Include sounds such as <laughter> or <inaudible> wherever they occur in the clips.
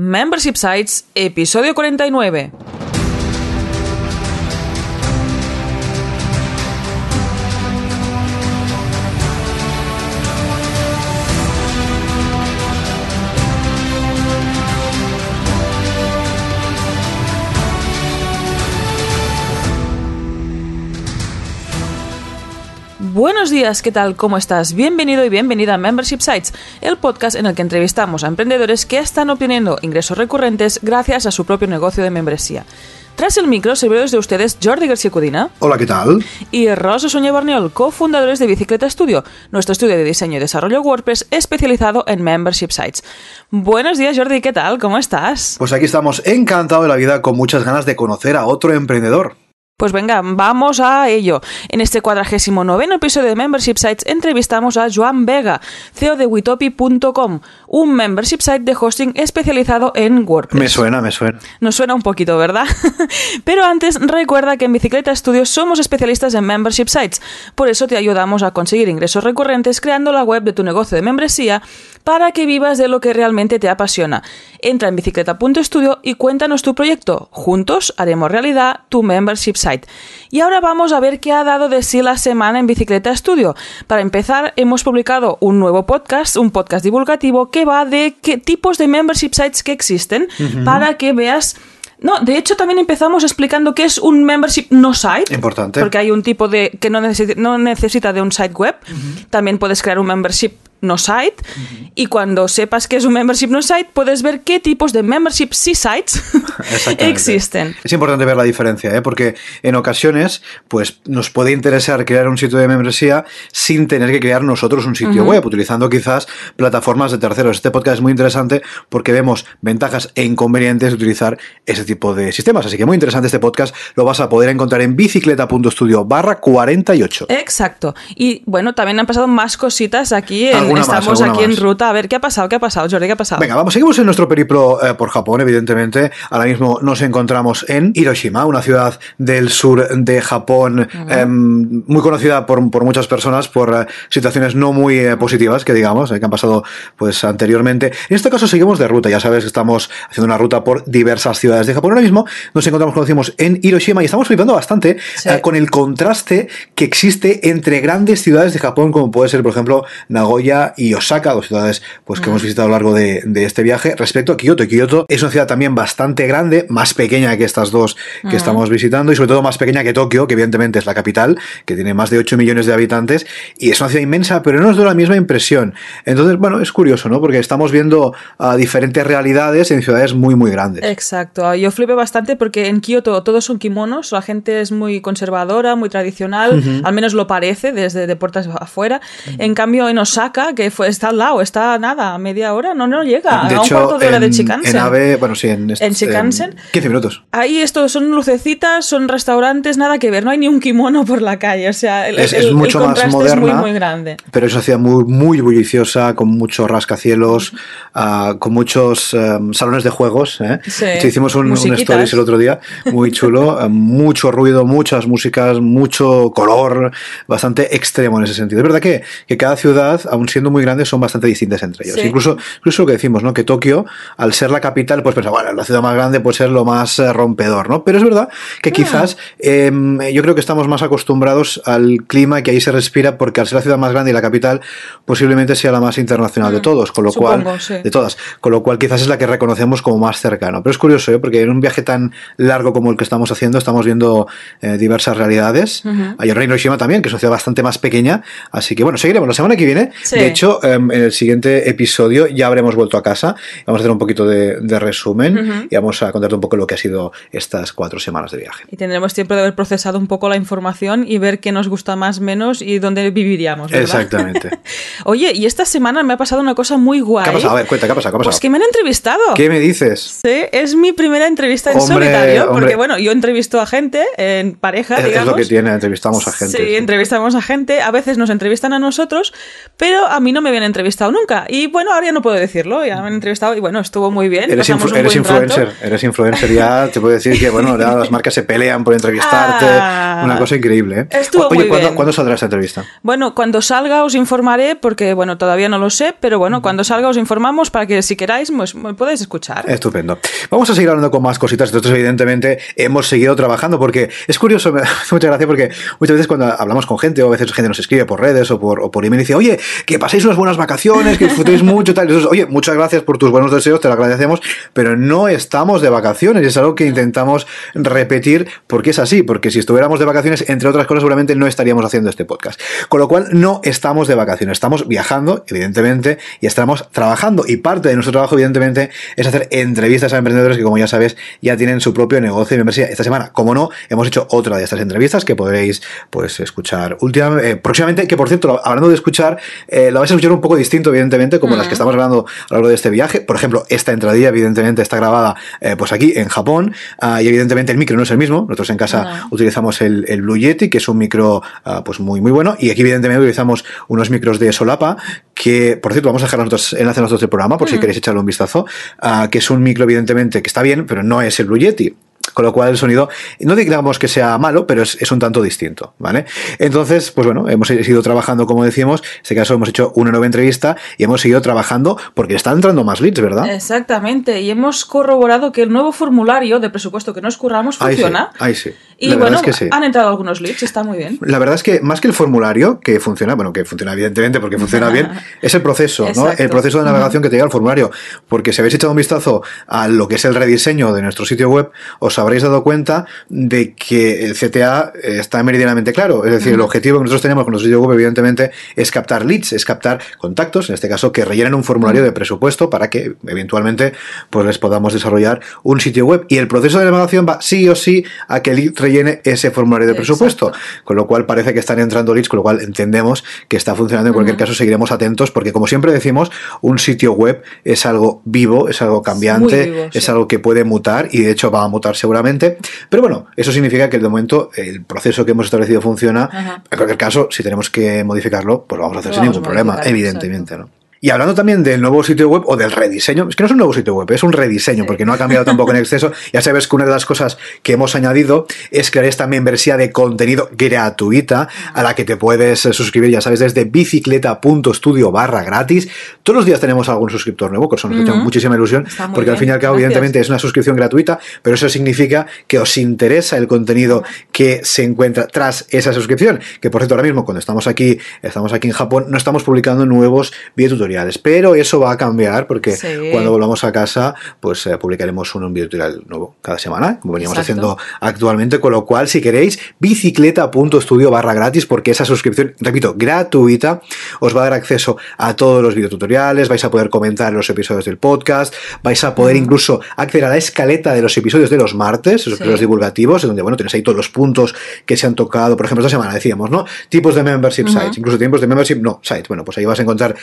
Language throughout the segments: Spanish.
Membership Sites, episodio 49. Buenos días, ¿qué tal? ¿Cómo estás? Bienvenido y bienvenida a Membership Sites, el podcast en el que entrevistamos a emprendedores que están obteniendo ingresos recurrentes gracias a su propio negocio de membresía. Tras el micro, servidores de ustedes Jordi García Cudina. Hola, ¿qué tal? Y Rosa Soñé Barniol, cofundadores de Bicicleta Studio, nuestro estudio de diseño y desarrollo WordPress especializado en Membership Sites. Buenos días, Jordi, ¿qué tal? ¿Cómo estás? Pues aquí estamos encantados de la vida con muchas ganas de conocer a otro emprendedor. Pues venga, vamos a ello. En este cuadragésimo noveno episodio de Membership Sites entrevistamos a Joan Vega, CEO de Witopi.com, un membership site de hosting especializado en WordPress. Me suena, me suena. Nos suena un poquito, ¿verdad? <laughs> Pero antes, recuerda que en Bicicleta Studios somos especialistas en membership sites. Por eso te ayudamos a conseguir ingresos recurrentes creando la web de tu negocio de membresía para que vivas de lo que realmente te apasiona. Entra en bicicleta.studio y cuéntanos tu proyecto. Juntos haremos realidad tu membership site. Y ahora vamos a ver qué ha dado de sí la semana en Bicicleta Studio. Para empezar, hemos publicado un nuevo podcast, un podcast divulgativo que va de qué tipos de membership sites que existen para que veas no, de hecho también empezamos explicando qué es un membership no site. Importante. Porque hay un tipo de que no necesita, no necesita de un site web. También puedes crear un membership no site y cuando sepas que es un membership no site puedes ver qué tipos de membership sí sites <laughs> existen. Es importante ver la diferencia, ¿eh? porque en ocasiones pues nos puede interesar crear un sitio de membresía sin tener que crear nosotros un sitio web, utilizando quizás plataformas de terceros. Este podcast es muy interesante porque vemos ventajas e inconvenientes de utilizar ese tipo de sistemas. Así que muy interesante este podcast, lo vas a poder encontrar en bicicleta.studio barra 48. Exacto. Y bueno, también han pasado más cositas aquí en estamos aquí en ruta. A ver, ¿qué ha pasado? ¿Qué ha pasado, Jordi? ¿Qué ha pasado? Venga, vamos, seguimos en nuestro periplo eh, por Japón, evidentemente. Ahora mismo nos encontramos en Hiroshima, una ciudad del sur de Japón, em, muy conocida por, muchas personas por eh, situaciones no muy eh, positivas, que digamos, que han pasado pues anteriormente. En este caso seguimos de ruta, ya sabes que estamos haciendo una ruta por diversas ciudades de Japón. Ahora mismo nos encontramos, como decimos, en Hiroshima y estamos flipando bastante con el contraste que existe entre grandes ciudades de Japón, como puede ser, por ejemplo, Nagoya y Osaka, dos ciudades pues, que hemos visitado a lo largo de, este viaje. Respecto a Kioto, Kioto es una ciudad también bastante grande, más pequeña que estas dos que estamos visitando y sobre todo más pequeña que Tokio, que evidentemente es la capital, que tiene más de 8 millones de habitantes y es una ciudad inmensa, pero no nos da la misma impresión. Entonces, bueno, es curioso, ¿no? Porque estamos viendo uh, diferentes realidades en ciudades muy, muy grandes. Exacto. Yo flipé bastante porque en Kioto todos son kimonos, la gente es muy conservadora, muy tradicional, al menos lo parece desde de puertas afuera. En cambio, en Osaka que fue, está al lado, está nada, a media hora, no, no llega, a un cuarto de hora de Chikansen. En AVE, bueno, sí, en, en Chikansen. 15 minutos. Ahí esto son lucecitas, son restaurantes, nada que ver, no hay ni un kimono por la calle, o sea, el, es, es mucho más moderna, es muy, muy grande. Pero es una ciudad muy, muy bulliciosa, con muchos rascacielos, uh, con muchos um, salones de juegos. ¿eh? Sí, hicimos un, un, stories el otro día, muy chulo, uh, <laughs> mucho ruido, muchas músicas, mucho color, bastante extremo en ese sentido. Es verdad que, que cada ciudad, aún siendo muy grandes, son bastante distintas entre ellos. Incluso, incluso lo que decimos, ¿no? Que Tokio, al ser la capital, pues pensamos, bueno, la ciudad más grande puede ser lo más eh, rompedor, ¿no? Pero es verdad que quizás eh, yo creo que estamos más acostumbrados al clima que ahí se respira, porque al ser la ciudad más grande y la capital, posiblemente sea la más internacional de todos, con lo Supongo, cual, sí. de todas, con lo cual quizás es la que reconocemos como más cercano. Pero es curioso, ¿eh? porque en un viaje tan largo como el que estamos haciendo, estamos viendo eh, diversas realidades. Hay Reino Hiroshima también, que es una ciudad bastante más pequeña. Así que bueno, seguiremos la semana que viene. Sí. De hecho, en el siguiente episodio ya habremos vuelto a casa. Vamos a hacer un poquito de, de resumen Uh -huh. y vamos a contarte un poco lo que ha sido estas cuatro semanas de viaje. Y tendremos tiempo de haber procesado un poco la información y ver qué nos gusta más, menos y dónde viviríamos. ¿verdad? Exactamente. <laughs> Oye, y esta semana me ha pasado una cosa muy guay. ¿Qué ha pasado? A ver, cuenta, ¿qué ha pasado? ¿Qué ha pasado? Pues que me han entrevistado. ¿Qué me dices? Sí, es mi primera entrevista en Hombre, solitario, hombre. porque bueno, yo entrevisto a gente en pareja, Es, es digamos. lo que tiene, entrevistamos a gente. Sí, entrevistamos a gente, a veces nos entrevistan a nosotros, pero a mí no me habían entrevistado nunca. Y bueno, ahora ya no puedo decirlo, ya me han entrevistado y bueno, estuvo muy bien. Eres, un eres influencer, rato. eres influencer ya, te puedo decir que bueno, ya las marcas se pelean por entrevistarte, Ah. una cosa increíble. ¿eh? Estuvo Oye, muy ¿cuándo, bien. ¿cuándo saldrá esta entrevista? Bueno, cuando salga os informaré, porque bueno, todavía no lo sé, pero bueno, cuando salga os informamos para que si queráis pues, me podáis escuchar. Estupendo. Vamos a seguir hablando con más cositas. Nosotros, evidentemente, hemos seguido trabajando porque es curioso, me <laughs> hace mucha gracia porque muchas veces cuando hablamos con gente o a veces gente nos escribe por redes o por, o por email y dice, oye, que paséis unas buenas vacaciones, que disfrutéis mucho, tal. Y nosotros, oye, muchas gracias por tus buenos deseos, te lo agradecemos, pero no estamos de vacaciones y es algo que intentamos repetir porque es así, porque si estuviéramos de vacaciones, entre otras cosas, seguramente no estaríamos haciendo este podcast. Con lo cual, no estamos de vacaciones, estamos viajando, evidentemente, y estamos trabajando. Y parte de nuestro trabajo, evidentemente, es hacer entrevistas a emprendedores que, como ya sabes, ya tienen su propio negocio de membresía. Esta semana, como no, hemos hecho otra de estas entrevistas que podréis pues escuchar últimamente, eh, próximamente, que por cierto, hablando de escuchar, eh, la vais a escuchar un poco distinto, evidentemente, como las que estamos grabando a lo largo de este viaje. Por ejemplo, esta entradilla, evidentemente, está grabada eh, pues aquí en Japón, ah, y evidentemente el micro no es el mismo. Nosotros en casa No. utilizamos el, el Blue Yeti, que es un micro ah, pues muy, muy bueno, y aquí evidentemente utilizamos unos micros de solapa, que por cierto, vamos a dejar nosotros enlaces nosotros del programa, por si queréis echarle un vistazo, ah, que es un micro evidentemente que está bien, pero no es el Blue Yeti. Con lo cual el sonido, no digamos que sea malo, pero es, es un tanto distinto, ¿vale? Entonces, pues bueno, hemos seguido trabajando, como decíamos, en este caso hemos hecho una nueva entrevista y hemos seguido trabajando porque están entrando más leads, ¿verdad? Exactamente, y hemos corroborado que el nuevo formulario de presupuesto que nos curramos Ahí sí, funciona. ahí sí. Y La bueno, es que sí. han entrado algunos leads, está muy bien. La verdad es que más que el formulario, que funciona, bueno, que funciona evidentemente porque funciona bien, <laughs> es el proceso, ¿no? El proceso de navegación que te llega al formulario. Porque si habéis echado un vistazo a lo que es el rediseño de nuestro sitio web, os habréis dado cuenta de que el CTA está meridianamente claro. Es decir, el objetivo que nosotros tenemos con nuestro sitio web, evidentemente, es captar leads, es captar contactos, en este caso, que rellenen un formulario de presupuesto para que eventualmente pues les podamos desarrollar un sitio web. Y el proceso de navegación va sí o sí a que el lead rellene ese formulario de presupuesto. Con lo cual parece que están entrando leads, con lo cual entendemos que está funcionando. En cualquier caso, seguiremos atentos porque, como siempre decimos, un sitio web es algo vivo, es algo cambiante, es algo que puede mutar y de hecho va a mutar seguramente. Pero bueno, eso significa que de momento el proceso que hemos establecido funciona. En cualquier caso, si tenemos que modificarlo, pues lo vamos a hacer Lo sin ningún problema, evidentemente, ¿no? Y hablando también del nuevo sitio web o del rediseño, es que no es un nuevo sitio web, es un rediseño, porque no ha cambiado tampoco en exceso. <laughs> Ya sabes que una de las cosas que hemos añadido es crear esta membresía de contenido gratuita a la que te puedes eh, suscribir, ya sabes, desde bicicleta.studio barra gratis. Todos los días tenemos algún suscriptor nuevo, que eso nos hecho Ujú. muchísima ilusión, porque al fin y al cabo, gracias. evidentemente, es una suscripción gratuita, pero eso significa que os interesa el contenido que se encuentra tras esa suscripción. Que por cierto, ahora mismo, cuando estamos aquí, estamos aquí en Japón, no estamos publicando nuevos videotutoriales, pero eso va a cambiar porque Sí. cuando volvamos a casa, pues eh, publicaremos un, un videotutorial nuevo cada semana, como veníamos Exacto. haciendo actualmente. Con lo cual, si queréis, bicicleta.studio barra gratis, porque esa suscripción, repito, gratuita, os va a dar acceso a todos los videotutoriales, vais a poder comentar los episodios del podcast, vais a poder incluso acceder a la escaleta de los episodios de los martes, esos Sí. episodios divulgativos, en donde, bueno, tenéis ahí todos los puntos que se han tocado, por ejemplo, esta semana decíamos, ¿no? Tipos de membership sites, incluso tipos de membership no sites. Bueno, pues ahí vas a encontrar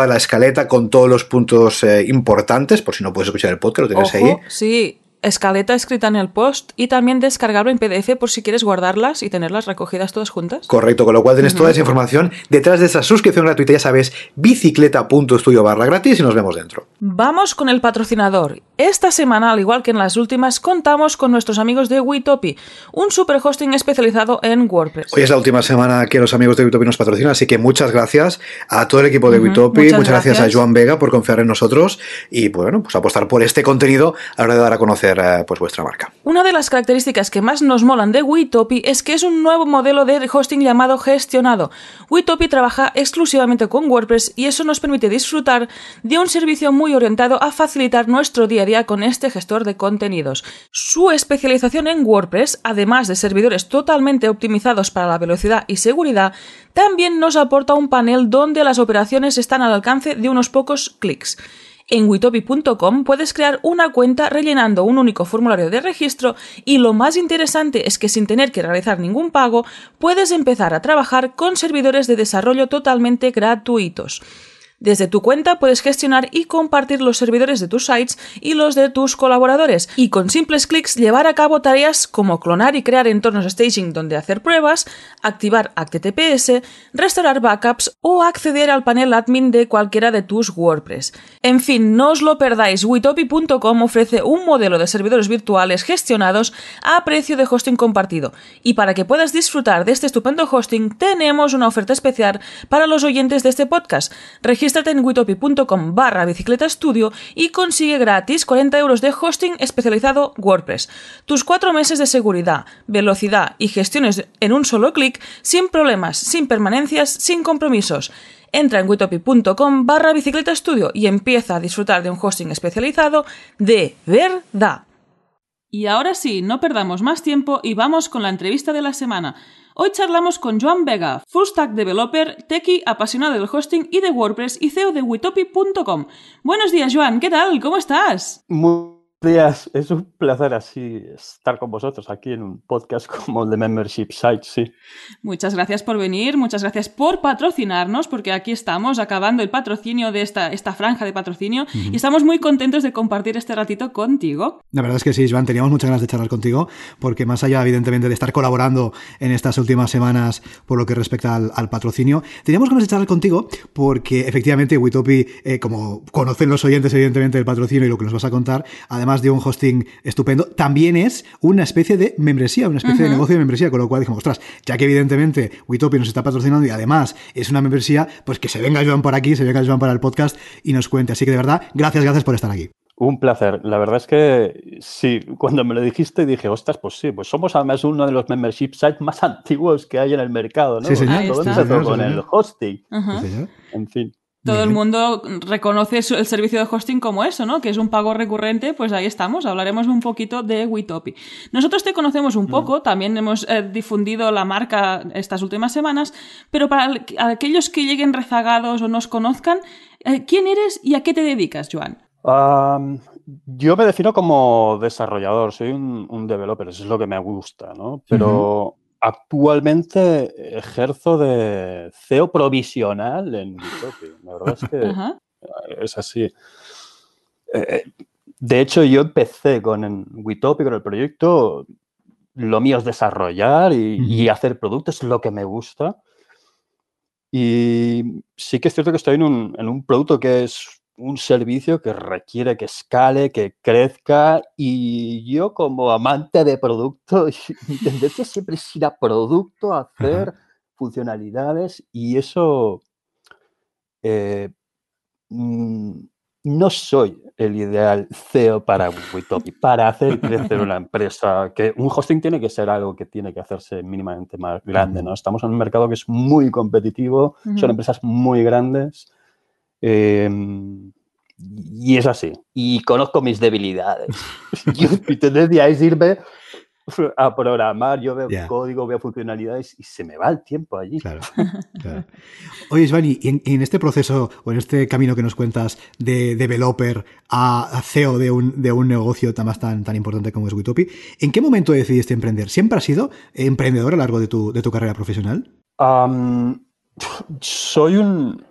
toda la escaleta con todos los puntos eh, importantes, por si no puedes escuchar el podcast, lo tienes ahí. Sí, escaleta escrita en el post y también descargable en PDF por si quieres guardarlas y tenerlas recogidas todas juntas. Correcto, con lo cual tienes toda esa información detrás de esa suscripción gratuita, ya sabes, bicicleta.studio barra gratis y nos vemos dentro. Vamos con el patrocinador. Esta semana, al igual que en las últimas, contamos con nuestros amigos de Witopi, un super hosting especializado en WordPress. Hoy es la última semana que los amigos de Witopi nos patrocinan, así que muchas gracias a todo el equipo de Witopi, muchas muchas gracias. gracias. a Joan Vega por confiar en nosotros y bueno, pues apostar por este contenido a la hora de dar a conocer eh, pues vuestra marca. Una de las características que más nos molan de Witopi es que es un nuevo modelo de hosting llamado gestionado. Witopi trabaja exclusivamente con WordPress y eso nos permite disfrutar de un servicio muy orientado a facilitar nuestro día a día con este gestor de contenidos. Su especialización en WordPress, además de servidores totalmente optimizados para la velocidad y seguridad, también nos aporta un panel donde las operaciones están al alcance de unos pocos clics. En witopi.com puedes crear una cuenta rellenando un único formulario de registro y lo más interesante es que sin tener que realizar ningún pago puedes empezar a trabajar con servidores de desarrollo totalmente gratuitos. Desde tu cuenta puedes gestionar y compartir los servidores de tus sites y los de tus colaboradores y con simples clics llevar a cabo tareas como clonar y crear entornos staging donde hacer pruebas, activar HTTPS, restaurar backups o acceder al panel admin de cualquiera de tus WordPress. En fin, no os lo perdáis, witopi.com ofrece un modelo de servidores virtuales gestionados a precio de hosting compartido y para que puedas disfrutar de este estupendo hosting tenemos una oferta especial para los oyentes de este podcast. Regístrate en witopi.com barra bicicleta estudio y consigue gratis 40 euros de hosting especializado WordPress. Tus cuatro meses de seguridad, velocidad y gestiones en un solo clic, sin problemas, sin permanencias, sin compromisos. Entra en witopi.com barra bicicleta estudio y empieza a disfrutar de un hosting especializado de verdad. Y ahora sí, no perdamos más tiempo y vamos con la entrevista de la semana. Hoy charlamos con Joan Vega, full stack developer, techie, apasionado del hosting y de WordPress y CEO de witopi.com. Buenos días, Joan, ¿qué tal? ¿Cómo estás? Días, es un placer así estar con vosotros aquí en un podcast <laughs> como el de Membership Site, sí. Muchas gracias por venir, muchas gracias por patrocinarnos, porque aquí estamos acabando el patrocinio de esta, esta franja de patrocinio y estamos muy contentos de compartir este ratito contigo. La verdad es que sí, Joan, teníamos muchas ganas de charlar contigo, porque más allá, evidentemente, de estar colaborando en estas últimas semanas por lo que respecta al, patrocinio, teníamos ganas de charlar contigo porque efectivamente Witopi, eh, como conocen los oyentes, evidentemente, del patrocinio y lo que nos vas a contar, además de un hosting estupendo, también es una especie de membresía, una especie de negocio de membresía, con lo cual dijimos, ostras, ya que evidentemente Witopi nos está patrocinando y además es una membresía, pues que se venga Joan por aquí, se venga Joan para el podcast y nos cuente. Así que de verdad, gracias, gracias por estar aquí. Un placer. La verdad es que sí, cuando me lo dijiste dije, ostras, pues sí, pues somos además uno de los membership sites más <laughs> antiguos que hay en el mercado, ¿no? Sí, señor. con el hosting. En fin. Todo el mundo reconoce el servicio de hosting como eso, ¿no? Que es un pago recurrente, pues ahí estamos. Hablaremos un poquito de Witopi. Nosotros te conocemos un poco, mm. también hemos eh, difundido la marca estas últimas semanas, pero para aquellos que lleguen rezagados o nos conozcan, eh, ¿quién eres y a qué te dedicas, Joan? yo me defino como desarrollador, soy un, developer, eso es lo que me gusta, ¿no? Pero Actualmente ejerzo de CEO provisional en Witopi. La verdad es que es así. Eh, eh, de hecho, yo empecé con Witopi, con el proyecto. Lo mío es desarrollar y, hacer productos, es lo que me gusta. Y sí que es cierto que estoy en un, en un producto que es un servicio que requiere que escale, que crezca y yo como amante de producto, mi <laughs> tendencia siempre es ir a producto, a hacer funcionalidades y eso eh, mm, no soy el ideal CEO para Witopi, para hacer crecer una empresa, que un hosting tiene que ser algo que tiene que hacerse mínimamente más grande, ¿no? Estamos en un mercado que es muy competitivo, son empresas muy grandes Em, y es así. Y conozco mis debilidades. <laughs> mi tendencia es irme a programar, yo veo código, veo funcionalidades y se me va el tiempo allí. Claro, Oye, Svani, en, en, este proceso o en este camino que nos cuentas de developer a, CEO de un, de un negocio tan, tan, tan importante como es Witopi, ¿en qué momento decidiste emprender? ¿Siempre has sido emprendedor a lo largo de tu, de tu carrera profesional? soy un,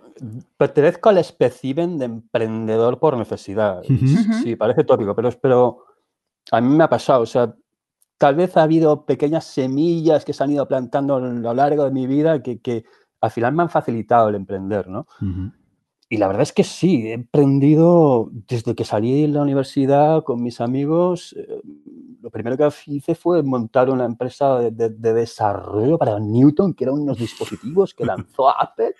pertenezco al espécimen de emprendedor por necesidad. Sí, parece tópico, pero, pero a mí me ha pasado. O sea, tal vez ha habido pequeñas semillas que se han ido plantando a lo largo de mi vida que, que al final me han facilitado el emprender, ¿no? Y la verdad es que sí, he emprendido desde que salí de la universidad con mis amigos. Eh, lo primero que hice fue montar una empresa de, desarrollo para Newton, que eran unos dispositivos que <laughs> lanzó Apple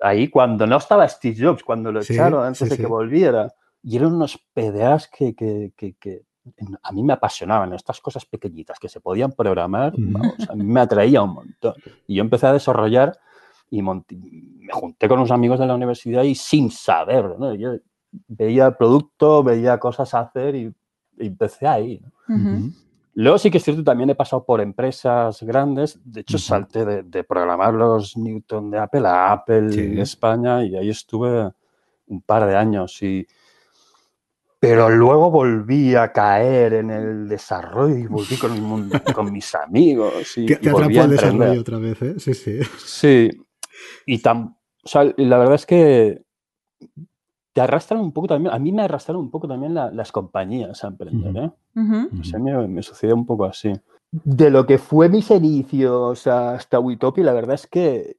ahí cuando no estaba Steve Jobs, cuando lo echaron antes de que volviera. Y eran unos PDAs que, que, que, a mí me apasionaban, estas cosas pequeñitas que se podían programar, a mí me atraía un montón. Y yo empecé a desarrollar y me junté con unos amigos de la universidad y sin saber, ¿no? yo veía el producto, veía cosas a hacer y, empecé ahí. Luego sí que es cierto, también he pasado por empresas grandes. De hecho, salté de, programar los Newton de Apple a Apple en España y ahí estuve un par de años. Y... Pero luego volví a caer en el desarrollo y volví con, <laughs> con mis amigos. Y, te, volví a el desarrollo otra vez, ¿eh? Sí, sí. Sí. Y tan, la verdad es que te arrastran un poco también, a mí me arrastraron un poco también las compañías a emprender, ¿eh? me, me, sucedió un poco así. De lo que fue mis inicios hasta Witopi, la verdad es que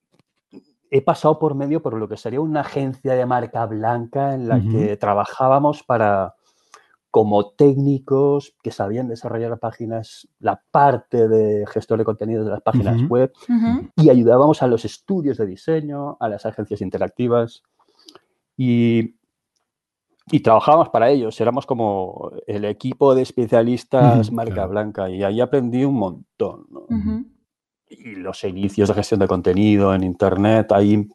he pasado por medio por lo que sería una agencia de marca blanca en la que trabajábamos para como técnicos que sabían desarrollar páginas, la parte de gestor de contenidos de las páginas web y ayudábamos a los estudios de diseño, a las agencias interactivas. Y, y trabajábamos para ellos. Éramos como el equipo de especialistas marca blanca y ahí aprendí un montón. Y los inicios de gestión de contenido en Internet, ahí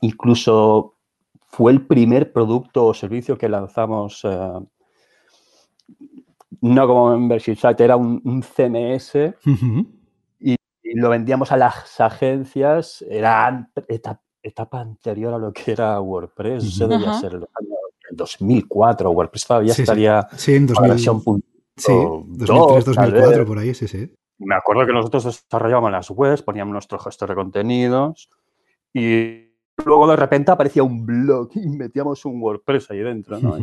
incluso fue el primer producto o servicio que lanzamos. Eh, no como membership site, era un, CMS y, lo vendíamos a las agencias, era etapa, anterior a lo que era WordPress, eso debía ser el, 2004, WordPress todavía estaría sí, en 2000, sí, 2003, 2004, por ahí, sí, sí. Me acuerdo que nosotros desarrollábamos las webs, poníamos nuestro gestor de contenidos y luego de repente aparecía un blog y metíamos un WordPress ahí dentro, ¿no?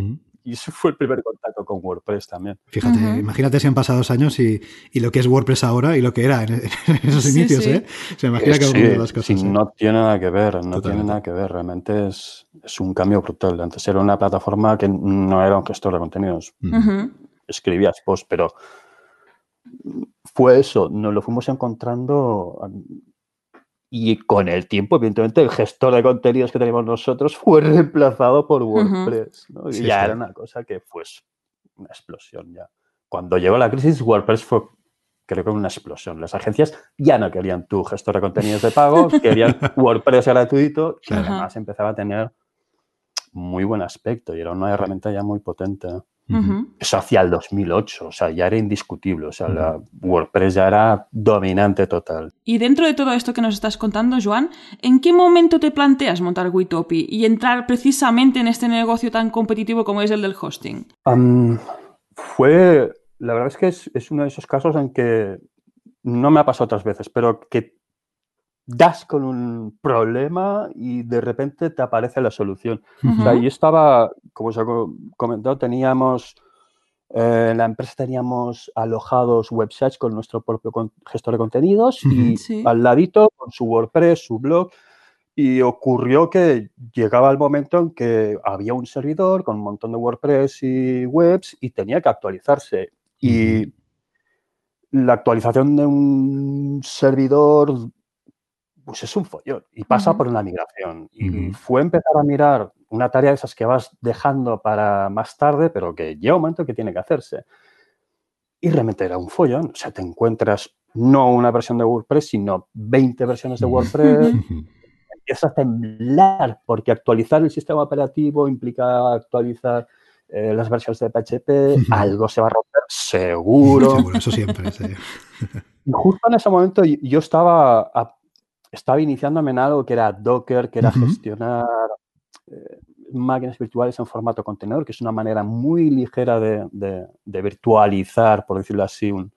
Y ese fue el primer contacto con WordPress también. Fíjate, imagínate si han pasado dos años y, y, lo que es WordPress ahora y lo que era en, <laughs> esos inicios, ¿eh? Se imagina que de las cosas. Sí, ¿eh? no tiene nada que ver, no tiene nada que ver. Realmente es, es, un cambio brutal. Antes era una plataforma que no era un gestor de contenidos. Escribías post, pero fue eso. Nos lo fuimos encontrando y con el tiempo, evidentemente, el gestor de contenidos que tenemos nosotros <laughs> fue reemplazado por WordPress. y ya era una cosa que fue una explosión ya. Cuando llegó la crisis, WordPress fue, creo que una explosión. Las agencias ya no querían tu gestor de contenidos de pago, <laughs> querían WordPress gratuito y además empezaba a tener muy buen aspecto y era una herramienta ya muy potente. Eso hacia el 2008, o sea, ya era indiscutible, o sea, la WordPress ya era dominante total. Y dentro de todo esto que nos estás contando, Joan, ¿en qué momento te planteas montar Witopi y entrar precisamente en este negocio tan competitivo como es el del hosting? fue, la verdad es que es, es uno de esos casos en que no me ha pasado otras veces, pero que das con un problema y de repente te aparece la solución. O sea, yo estaba, como os he comentado, teníamos, eh, en la empresa teníamos alojados websites con nuestro propio gestor de contenidos y al ladito con su WordPress, su blog. Y ocurrió que llegaba el momento en que había un servidor con un montón de WordPress y webs y tenía que actualizarse. Y la actualización de un servidor pues es un follón y pasa por una migración. Y fue empezar a mirar una tarea de esas que vas dejando para más tarde, pero que llega un momento que tiene que hacerse. Y realmente era un follón. O sea, te encuentras no una versión de WordPress, sino 20 versiones de WordPress. <laughs> Empiezas a temblar porque actualizar el sistema operativo implica actualizar eh, las versiones de PHP, algo se va a romper, seguro. <laughs> Seguro, eso siempre. Y justo en ese momento yo estaba a estaba iniciándome en algo que era Docker, que era gestionar eh, máquinas virtuales en formato contenedor, que es una manera muy ligera de, virtualizar, por decirlo así, un,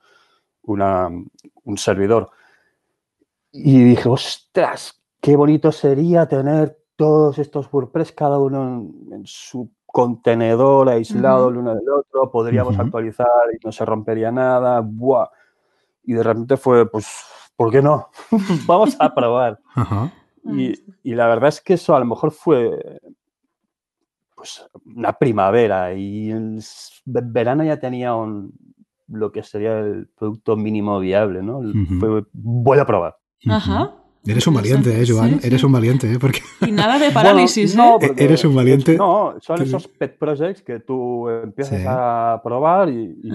un servidor. Y dije, ostras, qué bonito sería tener todos estos WordPress, cada uno en, su contenedor aislado el uno del otro, podríamos actualizar y no se rompería nada. Buah. Y de repente fue, pues, ¿por qué no? <laughs> Vamos a probar. Y, la verdad es que eso a lo mejor fue pues, una primavera y en verano ya tenía un, lo que sería el producto mínimo viable, ¿no? Fue, voy a probar. Ajá. Eres un valiente, ¿eh, Joan? Eres un valiente, ¿eh? Porque... <laughs> Y nada de parálisis, no, ¿eh? Eres un valiente. No, son esos pet projects que tú empiezas a probar y, y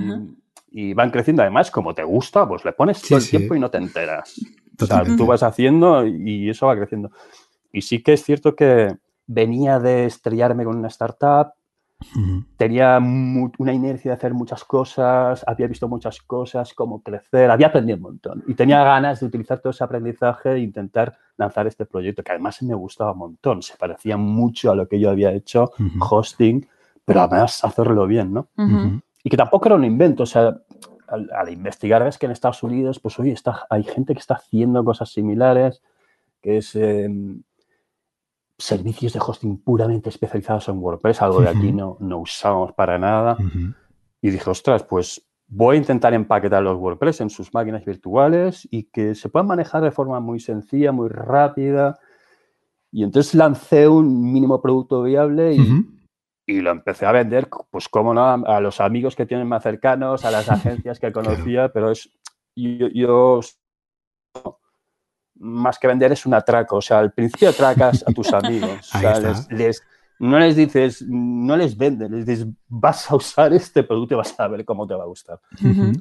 van creciendo. Además, como te gusta, pues le pones todo el tiempo y no te enteras. O sea, tú vas haciendo y eso va creciendo. Y sí que es cierto que venía de estrellarme con una startup, tenía una inercia de hacer muchas cosas, había visto muchas cosas, cómo crecer, había aprendido un montón. Y tenía ganas de utilizar todo ese aprendizaje e intentar lanzar este proyecto, que además me gustaba un montón. Se parecía mucho a lo que yo había hecho, hosting, pero además hacerlo bien, ¿no? Y que tampoco era un invento, o sea, al, investigar ves que en Estados Unidos, pues oye, está, hay gente que está haciendo cosas similares, que es em, servicios de hosting puramente especializados en WordPress, algo de aquí no, no usamos para nada. Y dije, ostras, pues voy a intentar empaquetar los WordPress en sus máquinas virtuales y que se puedan manejar de forma muy sencilla, muy rápida. Y entonces lancé un mínimo producto viable y, y lo empecé a vender, pues como no, a los amigos que tienen más cercanos, a las <laughs> agencias que conocía, pero es, yo, más que vender es un atraco, o sea, al principio atracas a tus amigos, <laughs> o sea, les, no les dices, no les vendes, les dices, vas a usar este producto y vas a ver cómo te va a gustar.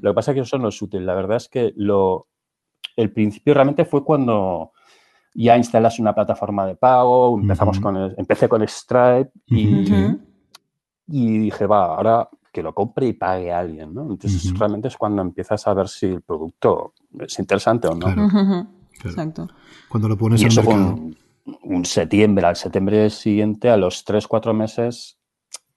Lo que pasa es que eso no es útil, la verdad es que lo, el principio realmente fue cuando ya instalas una plataforma de pago, empezamos con empecé con Stripe y y dije, va, ahora que lo compre y pague a alguien, ¿no? Entonces realmente es cuando empiezas a ver si el producto es interesante o no. Exacto. Cuando lo pones y eso fue un, septiembre, al septiembre siguiente, a los 3, 4 meses,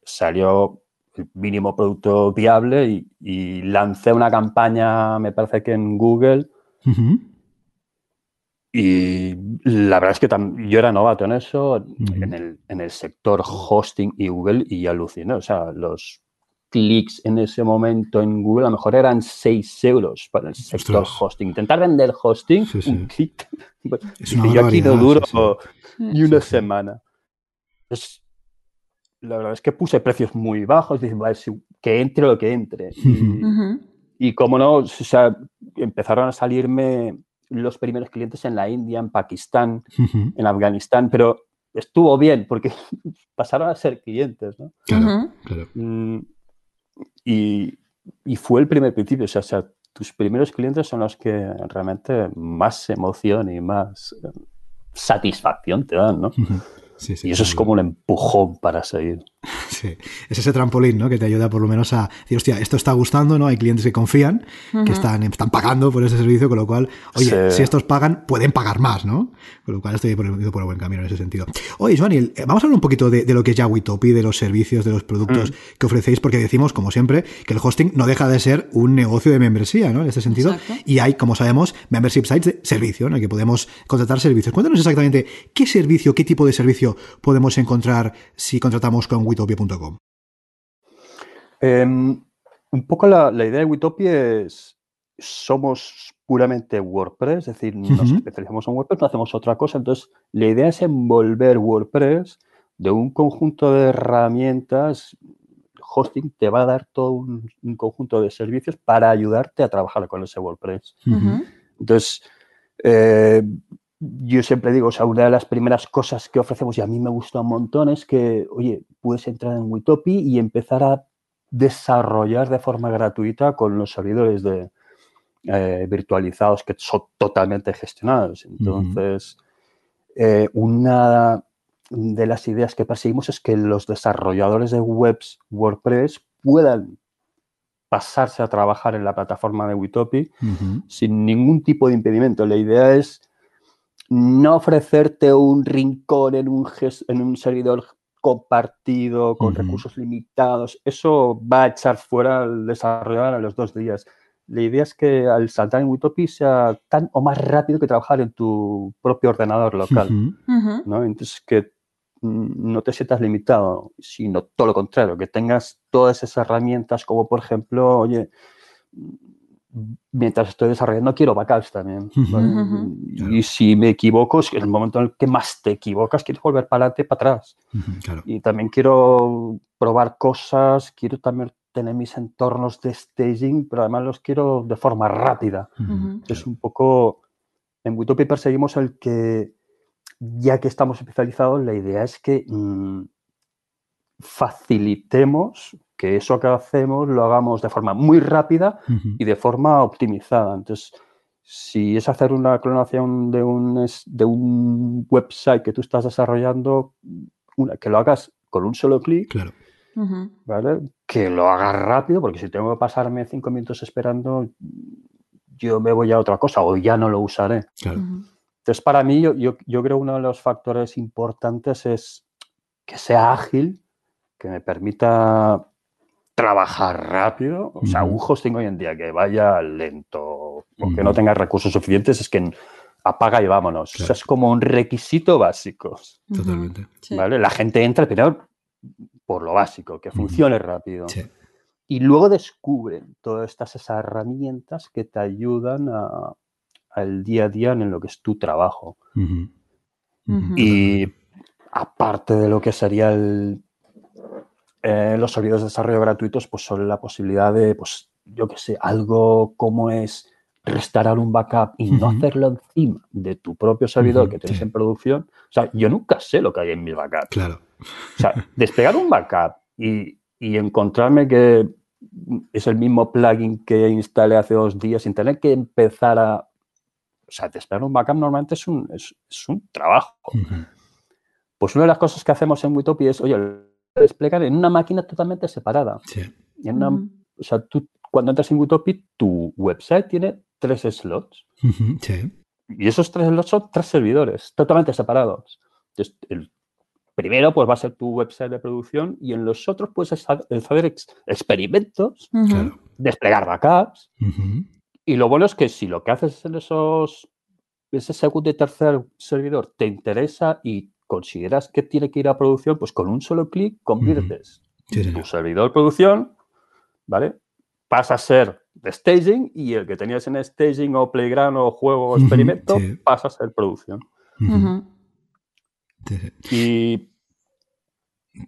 salió el mínimo producto viable y, lancé una campaña, me parece que en Google, y la verdad es que yo era novato en eso, en, el, en, el, sector hosting y Google, y aluciné. O sea, los clics en ese momento en Google a lo mejor eran 6 euros para el sector hosting. Intentar vender hosting, un clic. <laughs> yo aquí no duro ni una semana. la verdad es que puse precios muy bajos, dije, que entre lo que entre. Y, y como no, o sea, empezaron a salirme los primeros clientes en la India, en Pakistán, en Afganistán, pero estuvo bien porque <laughs> pasaron a ser clientes, ¿no? Claro, claro. Mm, y, fue el primer principio, o sea, o sea, tus primeros clientes son los que realmente más emoción y más eh, satisfacción te dan, ¿no? y eso es como un empujón para seguir. <laughs> Sí, es ese trampolín, ¿no? Que te ayuda por lo menos a decir, hostia, esto está gustando, ¿no? Hay clientes que confían, que están, están pagando por ese servicio, con lo cual, oye, si estos pagan, pueden pagar más, ¿no? Con lo cual estoy por el, por el buen camino en ese sentido. Oye, Joanny, eh, vamos a hablar un poquito de, lo que es ya Witopi, de los servicios, de los productos mm. que ofrecéis, porque decimos, como siempre, que el hosting no deja de ser un negocio de membresía, ¿no? En este sentido. Y hay, como sabemos, membership sites de servicio, ¿no? Que podemos contratar servicios. Cuéntanos exactamente qué servicio, qué tipo de servicio podemos encontrar si contratamos con witopia.com. Em, un poco la, idea de Witopia es, somos puramente WordPress, es decir, nos especializamos en WordPress, no hacemos otra cosa. Entonces, la idea es envolver WordPress de un conjunto de herramientas. Hosting te va a dar todo un, conjunto de servicios para ayudarte a trabajar con ese WordPress. Entonces, eh, yo siempre digo, o sea, una de las primeras cosas que ofrecemos y a mí me gusta un montón es que, oye, puedes entrar en Witopi y empezar a desarrollar de forma gratuita con los servidores de, eh, virtualizados que son totalmente gestionados. Entonces, eh, una de las ideas que perseguimos es que los desarrolladores de webs WordPress puedan pasarse a trabajar en la plataforma de Witopi sin ningún tipo de impedimento. La idea es no ofrecerte un rincón en un, en un servidor compartido con recursos limitados, eso va a echar fuera al desarrollador a los dos días. La idea es que al saltar en Witopi sea tan o más rápido que trabajar en tu propio ordenador local. ¿no? Entonces, que no te sientas limitado, sino todo lo contrario, que tengas todas esas herramientas como, por ejemplo, oye, mientras estoy desarrollando quiero backups también. Y si me equivoco, es el momento en el que más te equivocas, quieres volver para adelante, para atrás. Y también quiero probar cosas, quiero también tener mis entornos de staging, pero además los quiero de forma rápida. Es un poco, en Witopia perseguimos el que, ya que estamos especializados, la idea es que mm, facilitemos que eso que hacemos lo hagamos de forma muy rápida y de forma optimizada. Entonces, si es hacer una clonación de un, de un website que tú estás desarrollando, una, que lo hagas con un solo clic, claro. ¿vale? Que lo hagas rápido, porque si tengo que pasarme cinco minutos esperando, yo me voy a otra cosa o ya no lo usaré. Entonces, para mí, yo, yo, yo creo uno de los factores importantes es que sea ágil, que me permita trabajar rápido. O sea, un hosting hoy en día que vaya lento o que no tenga recursos suficientes es que apaga y vámonos. O sea, es como un requisito básico. Totalmente. ¿Vale? La gente entra primero por lo básico, que funcione rápido. Y luego descubren todas estas esas herramientas que te ayudan al día a día en lo que es tu trabajo. Y aparte de lo que sería el, eh, los servidores de desarrollo gratuitos, pues son la posibilidad de, pues, yo qué sé, algo como es restaurar un backup y no hacerlo encima de tu propio servidor que tienes en producción. O sea, yo nunca sé lo que hay en mi backup. Claro. O sea, despegar un backup y, encontrarme que es el mismo plugin que instalé hace dos días sin tener que empezar a... O sea, despegar un backup normalmente es un, es, un trabajo. Pues una de las cosas que hacemos en Witopi es, oye, desplegar en una máquina totalmente separada. Sí. O sea, tú cuando entras en Witopi, tu website tiene tres slots. Sí. Y esos tres slots son tres servidores totalmente separados. Entonces, el primero pues va a ser tu website de producción y en los otros puedes hacer experimentos, desplegar backups. Y lo bueno es que si lo que haces en esos ese segundo y tercer servidor te interesa y consideras que tiene que ir a producción, pues con un solo clic conviertes tu servidor de producción, ¿vale? Pasa a ser de staging y el que tenías en staging o playground o juego o experimento pasa a ser producción. Y...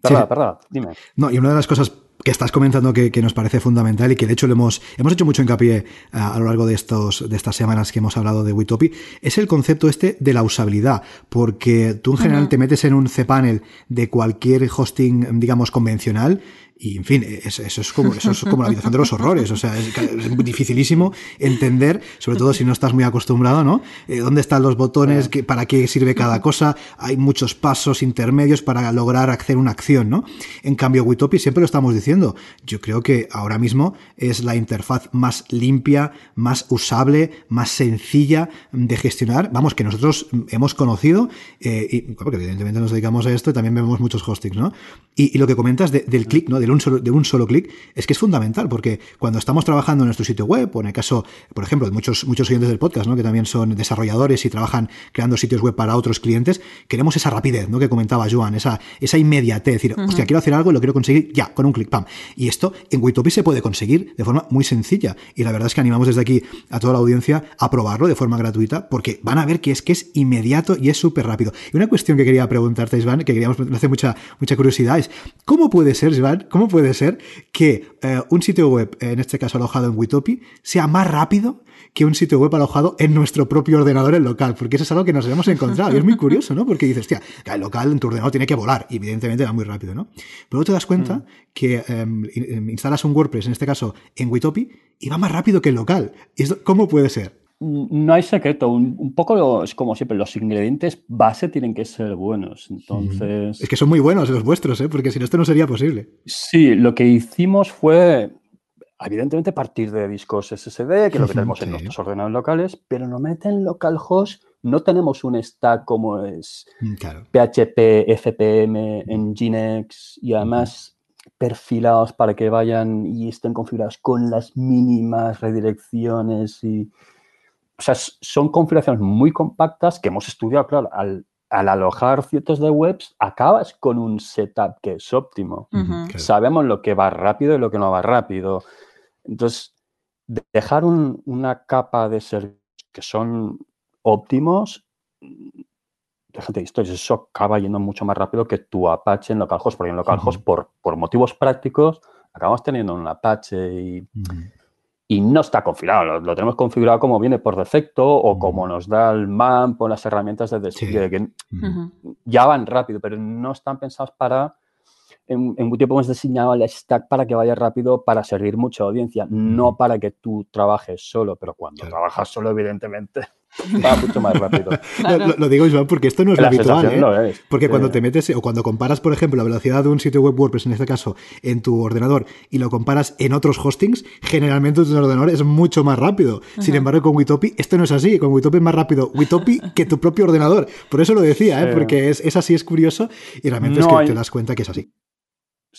Perdón, perdón, dime. No, y una de las cosas que estás comentando que, nos parece fundamental y que de hecho le hemos, hemos hecho mucho hincapié a, a, lo largo de, estos, de estas semanas que hemos hablado de Witopi, es el concepto este de la usabilidad, porque tú en general te metes en un cPanel de cualquier hosting, digamos, convencional y en fin, eso, es como, eso es como la habitación de los horrores. O sea, es, dificilísimo entender, sobre todo si no estás muy acostumbrado, ¿no? Eh, ¿Dónde están los botones? ¿Para qué sirve cada cosa? Hay muchos pasos intermedios para lograr hacer una acción, ¿no? En cambio, Witopi siempre lo estamos diciendo. Yo creo que ahora mismo es la interfaz más limpia, más usable, más sencilla de gestionar. Vamos, que nosotros hemos conocido, eh, y porque evidentemente nos dedicamos a esto y también vemos muchos hostings, ¿no? Y, lo que comentas del clic, ¿no? de un solo, de un solo clic, es que es fundamental, porque cuando estamos trabajando en nuestro sitio web, o en el caso, por ejemplo, de muchos, muchos oyentes del podcast, ¿no? que también son desarrolladores y trabajan creando sitios web para otros clientes, queremos esa rapidez, ¿no? que comentaba Joan, esa, esa inmediatez, decir, hostia, quiero hacer algo y lo quiero conseguir ya, con un clic, pam. Y esto en Witopi se puede conseguir de forma muy sencilla. Y la verdad es que animamos desde aquí a toda la audiencia a probarlo de forma gratuita, porque van a ver que es que es inmediato y es súper rápido. Y una cuestión que quería preguntarte, Iván, que queríamos, me hace mucha, mucha curiosidad, es, ¿cómo puede ser, Iván, cómo puede ser que eh, un sitio web, en este caso alojado en Witopi, sea más rápido que un sitio web alojado en nuestro propio ordenador en local, porque eso es algo que nos hemos encontrado y es muy curioso, ¿no? Porque dices, hostia, el local en tu ordenador tiene que volar y evidentemente va muy rápido, ¿no? Pero luego te das cuenta mm. que em, em, instalas un WordPress, en este caso en Witopi, y va más rápido que el local. ¿Cómo puede ser? No hay secreto, un, poco es como siempre, los ingredientes base tienen que ser buenos, entonces... Es que son muy buenos los vuestros, ¿eh? porque si no esto no sería posible. Sí, lo que hicimos fue, evidentemente, partir de discos SSD, que es lo que tenemos en nuestros ordenadores locales, pero no meten localhost, no tenemos un stack como es mm, PHP, FPM, Nginx y además perfilados para que vayan y estén configurados con las mínimas redirecciones y o sea, son configuraciones muy compactas que hemos estudiado, claro, al, alojar cientos de webs, acabas con un setup que es óptimo. Sabemos lo que va rápido y lo que no va rápido. Entonces, dejar una capa de servicios que son óptimos, déjate historias, eso acaba yendo mucho más rápido que tu Apache en localhost, porque en localhost, por, por motivos prácticos, acabamos teniendo un Apache y y no está configurado. Lo, tenemos configurado como viene por defecto o como nos da el MAMP o las herramientas de despliegue, que ya van rápido, pero no están pensados para... En, en tiempo hemos diseñado el stack para que vaya rápido para servir mucha audiencia, no para que tú trabajes solo, pero cuando trabajas solo, evidentemente, <laughs> va mucho más rápido. lo, digo, Joan, porque esto no es lo habitual. ¿eh? Porque cuando te metes, o cuando comparas, por ejemplo, la velocidad de un sitio web WordPress, en este caso, en tu ordenador, y lo comparas en otros hostings, generalmente tu ordenador es mucho más rápido. Sin embargo, con Witopi, esto no es así. Con Witopi es más rápido Witopi <laughs> que tu propio ordenador. Por eso lo decía, ¿eh? porque es, así, es curioso, y realmente es que te das cuenta que es así.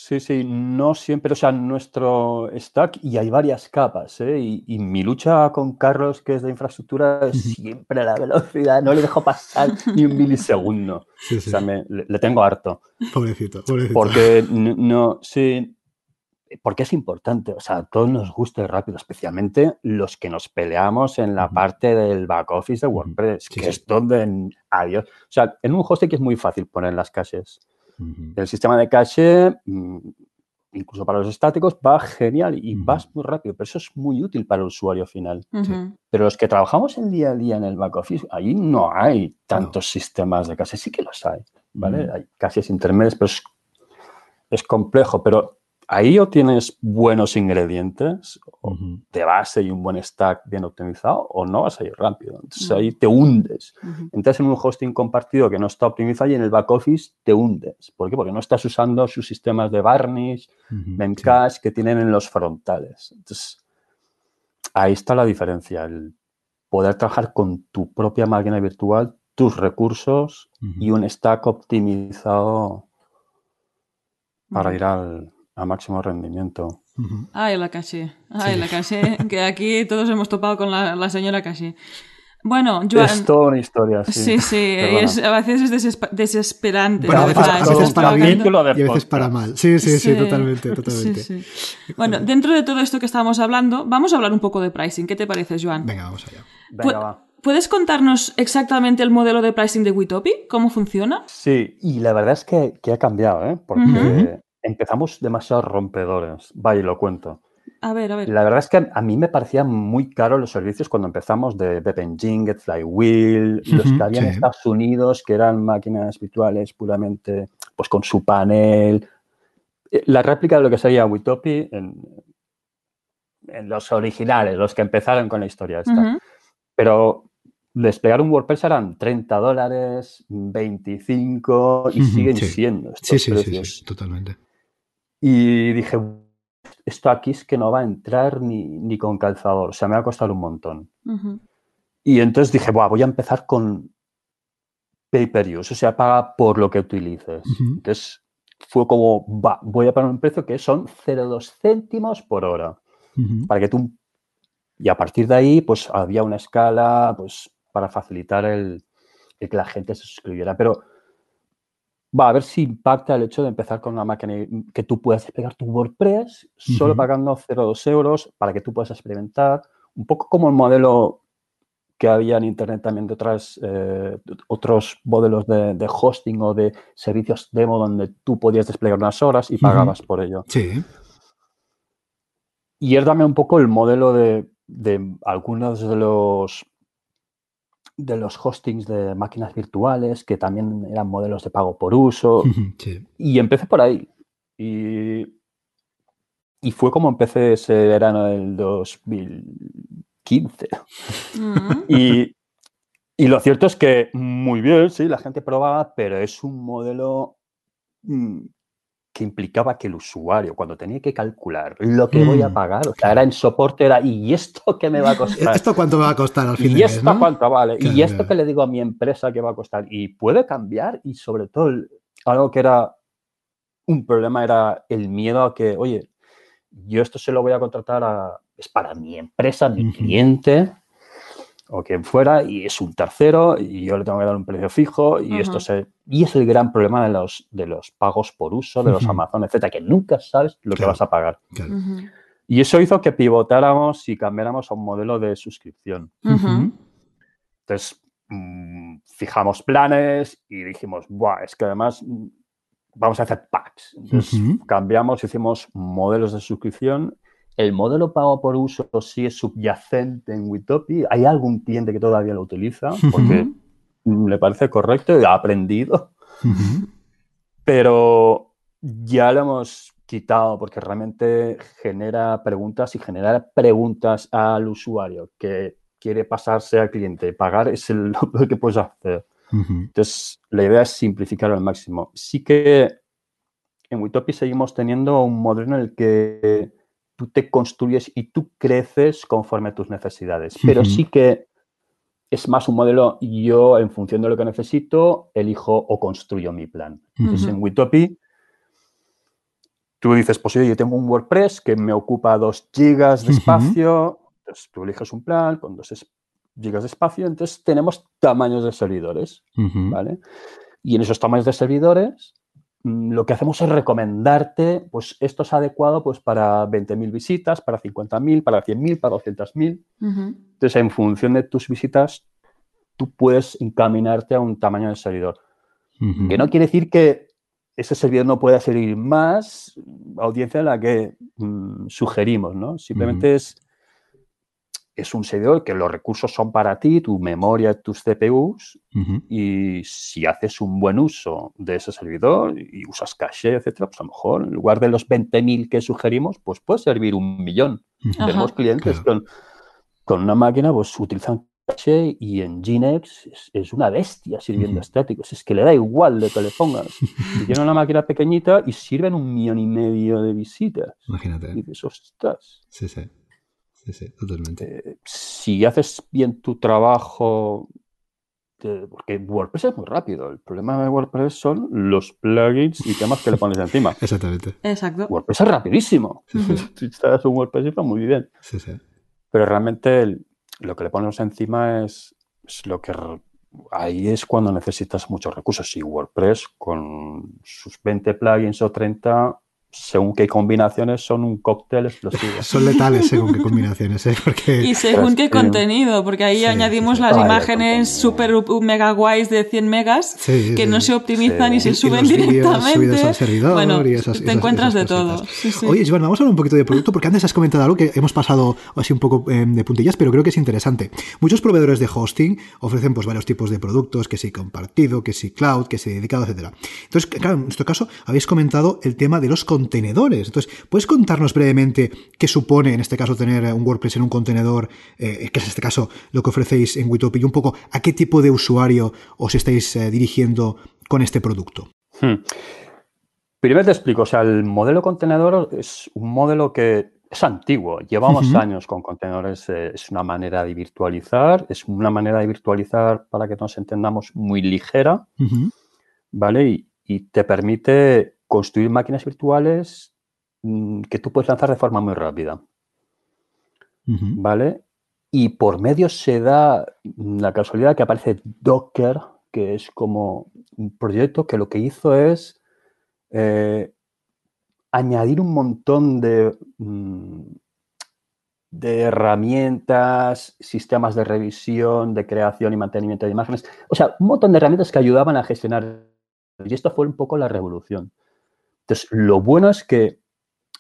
Sí, sí, no siempre, o sea, nuestro stack, y hay varias capas, ¿eh? y, mi lucha con Carlos, que es de infraestructura, es siempre la velocidad, no le dejo pasar <laughs> ni un milisegundo. O sea, le, tengo harto. Pobrecito, pobrecito. Porque no, sí, porque es importante, o sea, a todos nos gusta el rápido, especialmente los que nos peleamos en la parte del back office de WordPress, que es donde, adiós, o sea, en un hosting es muy fácil poner las caches el sistema de cache, mm, incluso para los estáticos, va genial y vas muy rápido, pero eso es muy útil para el usuario final. Pero los que trabajamos el día a día en el back office, ahí no hay tantos sistemas de cache, sí que los hay, ¿vale? Hay caches intermedios, pero es complejo, pero ahí o tienes buenos ingredientes de base y un buen stack bien optimizado o no vas a ir rápido. Entonces ahí te hundes. Entras en un hosting compartido que no está optimizado y en el back office te hundes. ¿Por qué? Porque no estás usando sus sistemas de varnish, memcache que tienen en los frontales. Entonces ahí está la diferencia, el poder trabajar con tu propia máquina virtual, tus recursos y un stack optimizado para ir al, a máximo rendimiento. Ay, la caché. Ay, la caché. Que aquí todos hemos topado con la, señora caché. Bueno, Joan... Es toda una historia, sí. Sí, sí. a veces es desesperante. a veces, para bien y a veces para mal. Sí, sí, sí, totalmente, totalmente. Bueno, dentro de todo esto que estábamos hablando, vamos a hablar un poco de pricing. ¿Qué te parece, Joan? Venga, vamos allá. Venga, va. ¿Puedes contarnos exactamente el modelo de pricing de Witopi? ¿Cómo funciona? Sí, y la verdad es que, que ha cambiado, ¿eh? Porque empezamos demasiado rompedores. Vaya, lo cuento. A ver, a ver. La verdad es que a mí me parecían muy caros los servicios cuando empezamos de Bepenjing, Flywheel, los que había en Estados Unidos, que eran máquinas virtuales puramente, pues con su panel. Eh, la réplica de lo que sería Witopi en, en los originales, los que empezaron con la historia esta. Pero desplegar un WordPress eran 30 dólares, 25 y siguen siendo estos sí, sí, precios. Sí, totalmente. Y dije, esto aquí es que no va a entrar ni, con calzador, o sea, me va a costar un montón. Y entonces dije, voy a empezar con pay per use, o sea, paga por lo que utilices. Entonces fue como, va, voy a poner un precio que son 0,2 céntimos por hora, para que tú... Y a partir de ahí, pues había una escala, pues para facilitar el, el que la gente se suscribiera. Pero va a ver si impacta el hecho de empezar con una máquina que tú puedas desplegar tu WordPress solo pagando 0,2 euros para que tú puedas experimentar, un poco como el modelo que había en Internet también de otras, eh, otros modelos de, hosting o de servicios demo donde tú podías desplegar unas horas y pagabas por ello. Sí. Y es también un poco el modelo de, de algunos de los de los hostings de máquinas virtuales, que también eran modelos de pago por uso. <laughs> Y empecé por ahí. Y, y, fue como empecé ese verano del 2015. Mm. y, y, lo cierto es que muy bien, sí, la gente probaba, pero es un modelo mm, que implicaba que el usuario, cuando tenía que calcular lo que voy a mm. pagar, o sea, era en soporte, era, ¿y esto qué me va a <laughs> costar? ¿Esto cuánto me va a costar al final? ¿Y esto cuánto vale? ¿Y esto que le digo a mi empresa que va a costar? Y puede cambiar y sobre todo algo que era un problema era el miedo a que, oye, yo esto se lo voy a contratar a, es para mi empresa, mi cliente, o quien fuera y es un tercero y yo le tengo que dar un precio fijo y esto se y es el gran problema de los de los pagos por uso de los Amazon etcétera que nunca sabes lo que vas a pagar. y eso hizo que pivotáramos y cambiáramos a un modelo de suscripción. Entonces mm, fijamos planes y dijimos Buah, es que además mm, vamos a hacer packs entonces cambiamos hicimos modelos de suscripción el modelo pago por uso sí es subyacente en Witopi. Hay algún cliente que todavía lo utiliza porque le parece correcto y ha aprendido. Pero ya lo hemos quitado porque realmente genera preguntas y genera preguntas al usuario que quiere pasarse al cliente. Pagar es el, <laughs> lo que puedes hacer. Entonces, la idea es simplificarlo al máximo. Sí que en Witopi seguimos teniendo un modelo en el que tú te construyes y tú creces conforme a tus necesidades. Pero sí que es más un modelo, yo en función de lo que necesito, elijo o construyo mi plan. Entonces, en Witopi tú dices, pues yo tengo un WordPress que me ocupa 2 gigas de espacio, entonces tú eliges un plan con 2 gigas de espacio, entonces tenemos tamaños de servidores, ¿vale? Y en esos tamaños de servidores lo que hacemos es recomendarte, pues esto es adecuado pues para 20.000 visitas, para 50.000, para 100.000, para 200.000. Entonces, en función de tus visitas, tú puedes encaminarte a un tamaño de servidor. Que no quiere decir que ese servidor no pueda servir más audiencia a la que mm, sugerimos, ¿no? Simplemente es, es un servidor que los recursos son para ti, tu memoria, tus CPUs, y si haces un buen uso de ese servidor y usas caché, etcétera, pues a lo mejor en lugar de los 20.000 que sugerimos, pues puede servir un millón. Tenemos clientes con, con una máquina, pues utilizan y en Ginex es, una bestia sirviendo estáticos. Es que le da igual de que le pongas. <laughs> Y tiene una máquina pequeñita y sirven un millón y medio de visitas. Imagínate. Y dices, ostras. Sí, sí. Sí, sí, totalmente. Eh, si haces bien tu trabajo, porque WordPress es muy rápido. El problema de WordPress son los plugins y temas que le pones encima. <laughs> Exactamente. Exacto. WordPress es rapidísimo. <laughs> Si instalas un WordPress y va muy bien. Sí, sí. Pero realmente el, lo que le ponemos encima es, lo que ahí es cuando necesitas muchos recursos. Y WordPress con sus 20 plugins o 30 según qué combinaciones son un cóctel explosivo. <laughs> son letales según qué combinaciones, ¿eh? Y según qué contenido, porque ahí añadimos las imágenes super mega guays de 100 megas que no se optimizan y se suben directamente. Al servidor bueno, y esas, te encuentras de todo. Oye, Iván, vamos a hablar un poquito de producto, porque antes has comentado algo que hemos pasado así un poco em, de puntillas, pero creo que es interesante. Muchos proveedores de hosting ofrecen pues varios tipos de productos, que si compartido, que si cloud, que si dedicado, etcétera. Entonces, claro, en nuestro caso habéis comentado el tema de los contenedores. Entonces, ¿puedes contarnos brevemente qué supone, en este caso, tener un WordPress en un contenedor, eh, que es en este caso lo que ofrecéis en Witopi, y un poco a qué tipo de usuario os estáis eh, dirigiendo con este producto? Hmm. Primero te explico, o sea, el modelo contenedor es un modelo que es antiguo, llevamos años con contenedores, eh, es una manera de virtualizar, es una manera de virtualizar para que nos entendamos muy ligera, ¿vale? y, te permite construir máquinas virtuales mm, que tú puedes lanzar de forma muy rápida. ¿Vale? Y por medio se da la casualidad que aparece Docker, que es como un proyecto que lo que hizo es eh, añadir un montón de, mm, de herramientas, sistemas de revisión, de creación y mantenimiento de imágenes. O sea, un montón de herramientas que ayudaban a gestionar. Y esto fue un poco la revolución. Entonces, lo bueno es que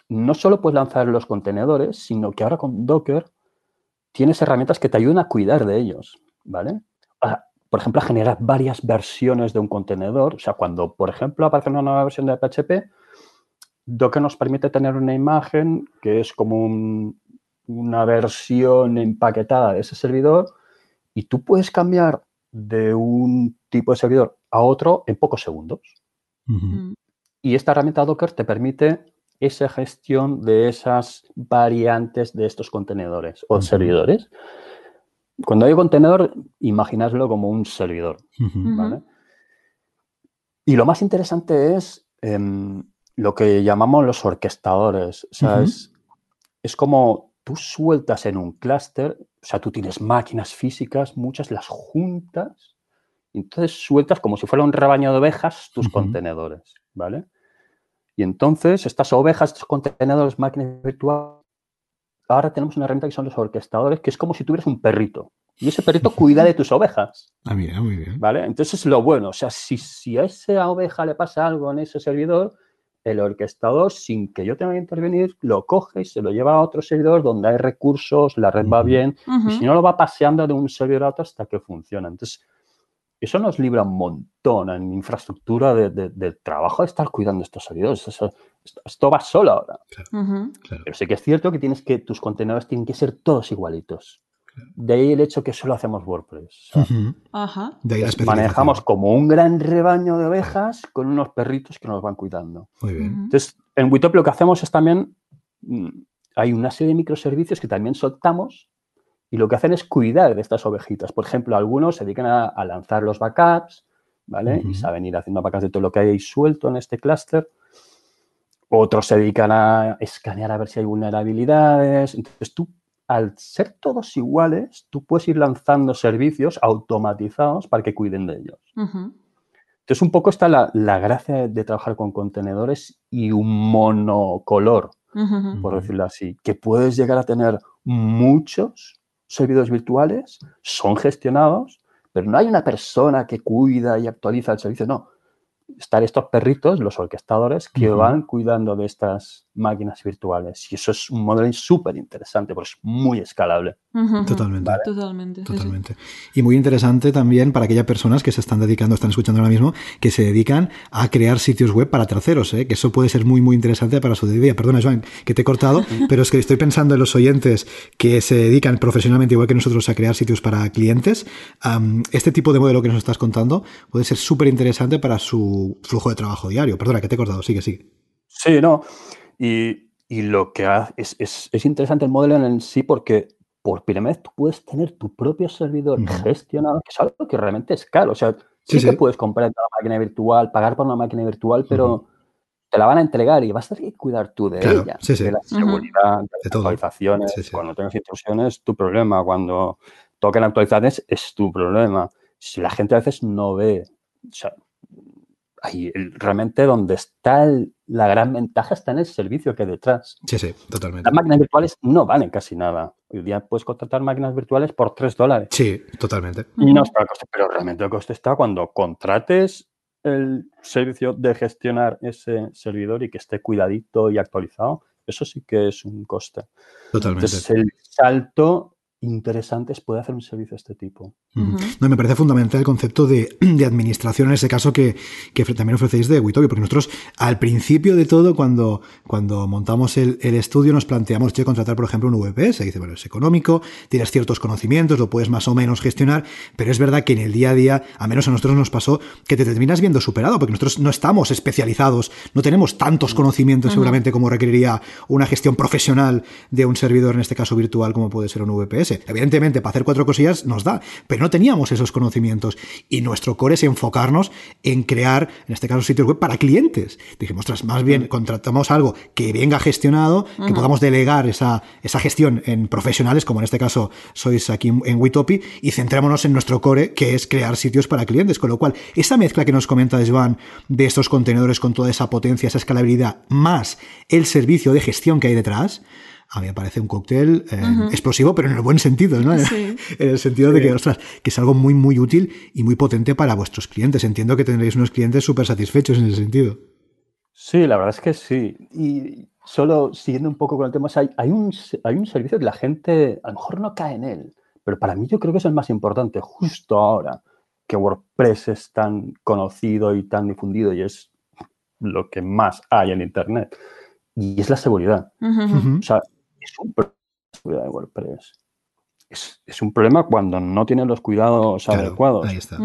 no solo puedes lanzar los contenedores, sino que ahora con Docker tienes herramientas que te ayudan a cuidar de ellos, ¿vale? por ejemplo, a generar varias versiones de un contenedor. O sea, cuando, por ejemplo, aparece una nueva versión de PHP, Docker nos permite tener una imagen que es como una versión empaquetada de ese servidor y tú puedes cambiar de un tipo de servidor a otro en pocos segundos. Y esta herramienta Docker te permite esa gestión de esas variantes de estos contenedores o servidores. Cuando hay contenedor, imaginadlo como un servidor. Y lo más interesante es em, lo que llamamos los orquestadores. O sea, es, es, como tú sueltas en un clúster, o sea, tú tienes máquinas físicas, muchas las juntas, y entonces sueltas como si fuera un rebaño de ovejas tus contenedores. ¿Vale? Y entonces estas ovejas, estos contenedores, máquinas virtuales, ahora tenemos una herramienta que son los orquestadores, que es como si tuvieras un perrito. Y ese perrito cuida de tus ovejas. <laughs> Ah, mira, muy bien. ¿Vale? Entonces es lo bueno. O sea, si, si a esa oveja le pasa algo en ese servidor, el orquestador, sin que yo tenga que intervenir, lo coge y se lo lleva a otro servidor donde hay recursos, la red va bien, y si no lo va paseando de un servidor a otro hasta que funciona. Entonces, eso nos libra un montón en infraestructura de, trabajo de estar cuidando estos servidores. esto va solo ahora. Pero sí que es cierto que tienes que tus contenedores tienen que ser todos igualitos. De ahí el hecho que solo hacemos WordPress. manejamos como un gran rebaño de ovejas con unos perritos que nos van cuidando. Muy bien. Entonces, en Witop lo que hacemos es también, mm, hay una serie de microservicios que también soltamos y lo que hacen es cuidar de estas ovejitas. Por ejemplo, algunos se dedican a, lanzar los backups, ¿vale? Y saben ir haciendo backups de todo lo que hay suelto en este clúster. otros se dedican a escanear a ver si hay vulnerabilidades. Entonces tú, al ser todos iguales, tú puedes ir lanzando servicios automatizados para que cuiden de ellos. Entonces un poco está la, gracia de, trabajar con contenedores y un monocolor, por decirlo así, que puedes llegar a tener muchos servidores virtuales, son gestionados, pero no hay una persona que cuida y actualiza el servicio, no. Estar estos perritos, los orquestadores, que van cuidando de estas máquinas virtuales. Y eso es un modelo súper interesante, porque es muy escalable. Totalmente. Totalmente. Totalmente. Y muy interesante también para aquellas personas que se están dedicando, están escuchando ahora mismo, que se dedican a crear sitios web para terceros, ¿eh? que eso puede ser muy, muy interesante para su día. Perdona, Joan, que te he cortado, <laughs> pero es que estoy pensando en los oyentes que se dedican profesionalmente, igual que nosotros, a crear sitios para clientes. este tipo de modelo que nos estás contando puede ser súper interesante para su flujo de trabajo diario. Perdona, que te he cortado, sigue, sigue. Sí, no. Y, lo que es, es, interesante el modelo en sí porque por primera vez tú puedes tener tu propio servidor gestionado, que es algo que realmente es caro. O sea, sí, que puedes comprar una máquina virtual, pagar por una máquina virtual, pero te la van a entregar y vas a tener que cuidar tú de ella, de la seguridad, de, las actualizaciones. Cuando tengas instrucciones, tu problema. Cuando toquen actualizaciones, es tu problema. Si la gente a veces no ve, o sea, ahí realmente donde está la gran ventaja está en el servicio que hay detrás. Sí, sí, totalmente. Las máquinas virtuales no valen casi nada. Hoy día puedes contratar máquinas virtuales por 3 dólares. Sí, totalmente. Y no está el coste, pero realmente el coste está cuando contrates el servicio de gestionar ese servidor y que esté cuidadito y actualizado. Eso sí que es un coste. Totalmente. Entonces, el salto interesantes puede hacer un servicio de este tipo. no, me parece fundamental el concepto de, administración en ese caso que, también ofrecéis de Witobi, porque nosotros al principio de todo, cuando, cuando montamos el, estudio, nos planteamos, che, contratar, por ejemplo, un VPS. Dice, bueno, es económico, tienes ciertos conocimientos, lo puedes más o menos gestionar, pero es verdad que en el día a día, a menos a nosotros nos pasó, que te terminas viendo superado, porque nosotros no estamos especializados, no tenemos tantos conocimientos seguramente como requeriría una gestión profesional de un servidor, en este caso virtual, como puede ser un VPS. Evidentemente, para hacer cuatro cosillas nos da, pero no teníamos esos conocimientos. Y nuestro core es enfocarnos en crear, en este caso, sitios web para clientes. Dijimos, tras más bien contratamos algo que venga gestionado, que podamos delegar esa, esa gestión en profesionales, como en este caso sois aquí en Witopi, y centrémonos en nuestro core, que es crear sitios para clientes. Con lo cual, esa mezcla que nos comenta Joan de estos contenedores con toda esa potencia, esa escalabilidad, más el servicio de gestión que hay detrás, a mí me parece un cóctel eh, explosivo, pero en el buen sentido, ¿no? <laughs> en el sentido de que, ostras, que es algo muy, muy útil y muy potente para vuestros clientes. Entiendo que tendréis unos clientes súper satisfechos en ese sentido. Sí, la verdad es que sí. Y solo siguiendo un poco con el tema, hay, un, hay un servicio que la gente a lo mejor no cae en él, pero para mí yo creo que es el más importante justo ahora que WordPress es tan conocido y tan difundido y es lo que más hay en Internet. Y es la seguridad. O sea, un problema de WordPress. Es, un problema cuando no tienes los cuidados adecuados. Ahí está.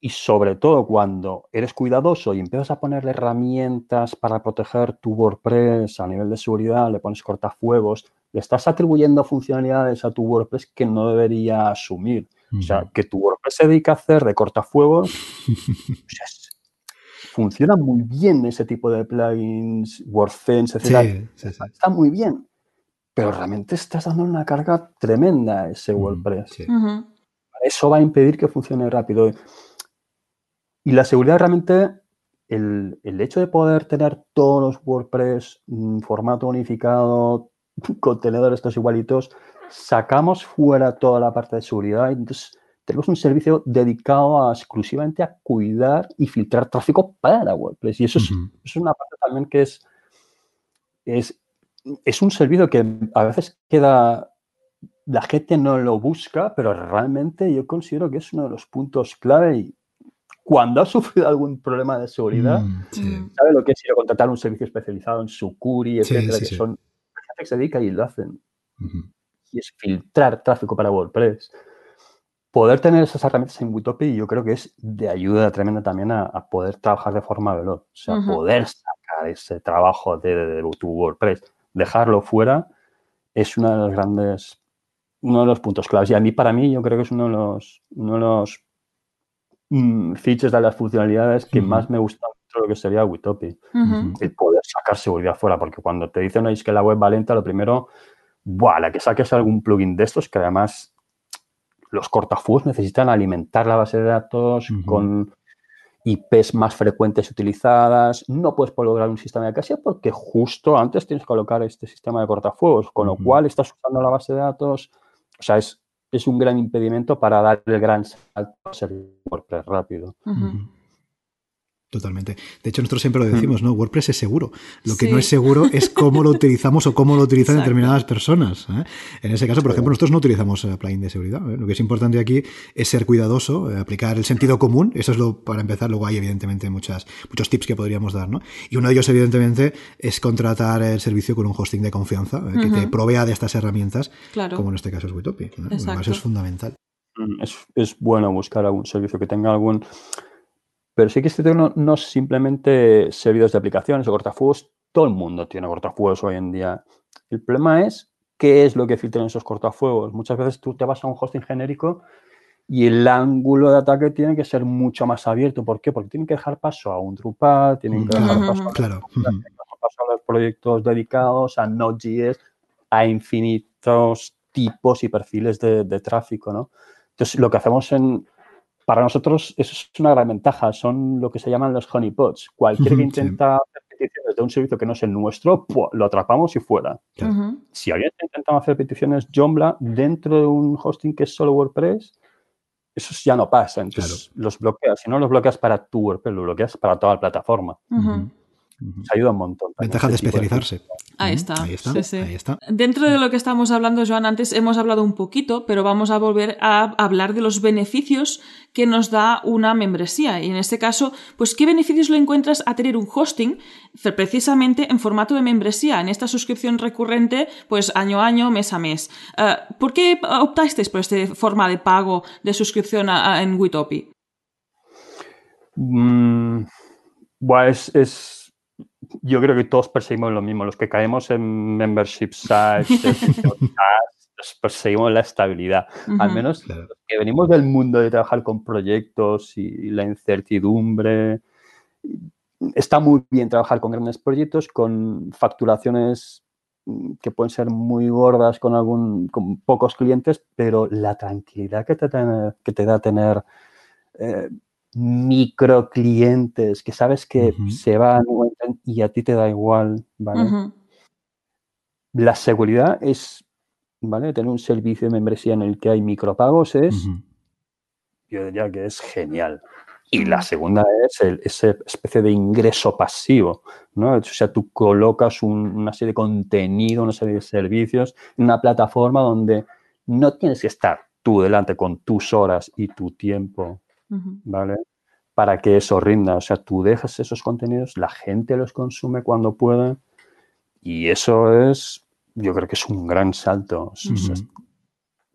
Y sobre todo cuando eres cuidadoso y empiezas a ponerle herramientas para proteger tu WordPress a nivel de seguridad, le pones cortafuegos, le estás atribuyendo funcionalidades a tu WordPress que no debería asumir. O sea, que tu WordPress se dedica a hacer de cortafuegos, funciona muy bien ese tipo de plugins, WordFence, etc. Está muy bien pero realmente estás dando una carga tremenda a ese WordPress. Eso va a impedir que funcione rápido. Y la seguridad realmente, el, hecho de poder tener todos los WordPress en formato unificado, <laughs> contenedores estos igualitos, sacamos fuera toda la parte de seguridad. Entonces, tenemos un servicio dedicado exclusivamente a cuidar y filtrar tráfico para WordPress. Y eso, es, es, una parte también que es, es es un servicio que a veces queda, la gente no lo busca, pero realmente yo considero que es uno de los puntos clave y cuando ha sufrido algún problema de seguridad, mm, sabe lo que es ir a contratar un servicio especializado en Sucuri, etcétera, que son gente que se dedica y lo hacen. Y es filtrar tráfico para WordPress. Poder tener esas herramientas en Witopi yo creo que es de ayuda tremenda también a, poder trabajar de forma veloz. O sea, poder sacar ese trabajo de, de tu WordPress dejarlo fuera es uno de los grandes, uno de los puntos claves. Y a mí, para mí, yo creo que es uno de los, uno de los mm, features de las funcionalidades que más me gustan lo que sería Witopi. El poder sacar seguridad fuera, porque cuando te dicen que la web va lenta, lo primero, ¡buah! La que saques algún plugin de estos, que además los cortafuegos necesitan alimentar la base de datos con IPs más frecuentes utilizadas. No puedes lograr un sistema de casilla porque justo antes tienes que colocar este sistema de cortafuegos, con lo cual estás usando la base de datos. O sea, es, es un gran impedimento para dar el gran salto a ser WordPress rápido. Totalmente. De hecho, nosotros siempre lo decimos, ¿no? WordPress es seguro. Lo que no es seguro es cómo lo utilizamos o cómo lo utilizan determinadas personas. ¿eh? En ese caso, por ejemplo, nosotros no utilizamos eh, plugin de seguridad. ¿eh? Lo que es importante aquí es ser cuidadoso, aplicar el sentido común. Eso es lo para empezar. Luego hay, evidentemente, muchas, muchos tips que podríamos dar, ¿no? Y uno de ellos, evidentemente, es contratar el servicio con un hosting de confianza que te provea de estas herramientas, como en este caso es Witopi. Eso es fundamental. Mm, es, es bueno buscar algún servicio que tenga algún pero sí que este no, no simplemente servidores de aplicaciones o cortafuegos. Todo el mundo tiene cortafuegos hoy en día. El problema es qué es lo que filtran esos cortafuegos. Muchas veces tú te vas a un hosting genérico y el ángulo de ataque tiene que ser mucho más abierto. ¿Por qué? Porque tienen que dejar paso a un Drupal, tienen que dejar paso, a, los proyectos dedicados, a Node.js, a infinitos tipos y perfiles de, de tráfico, ¿no? Entonces, lo que hacemos en, para nosotros eso es una gran ventaja, son lo que se llaman los honeypots. Cualquier que intenta hacer peticiones de un servicio que no es el nuestro, lo atrapamos y fuera. Si alguien intenta hacer peticiones Joomla dentro de un hosting que es solo WordPress, eso ya no pasa. Entonces los bloqueas. Si no los bloqueas para tu WordPress, lo bloqueas para toda la plataforma. Se ayuda un montón. Ventaja de especializarse. Ahí está. Ahí está, Dentro de lo que estamos hablando, Joan, antes hemos hablado un poquito, pero vamos a volver a hablar de los beneficios que nos da una membresía. Y en este caso, pues, ¿qué beneficios le encuentras a tener un hosting precisamente en formato de membresía, en esta suscripción recurrente, pues año a año, mes a mes? Eh, ¿Por qué optasteis por esta forma de pago de suscripción en Witopi? Mm, bueno, es yo creo que todos perseguimos lo mismo. Los que caemos en membership sites, <laughs> perseguimos la estabilidad. Al menos que venimos del mundo de trabajar con proyectos y la incertidumbre. Está muy bien trabajar con grandes proyectos, con facturaciones que pueden ser muy gordas con, algún, con pocos clientes, pero la tranquilidad que te, que te da tener eh, micro clientes que sabes que se van y a ti te da igual, ¿vale? La seguridad es, ¿vale? Tener un servicio de membresía en el que hay micropagos es, yo diría que es genial. Y la segunda es el, esa especie de ingreso pasivo, ¿no? O sea, tú colocas una serie de contenido, una serie de servicios en una plataforma donde no tienes que estar tú delante con tus horas y tu tiempo ¿vale? Para que eso rinda. O sea, tú dejas esos contenidos, la gente los consume cuando puede y eso es, yo creo que es un gran salto.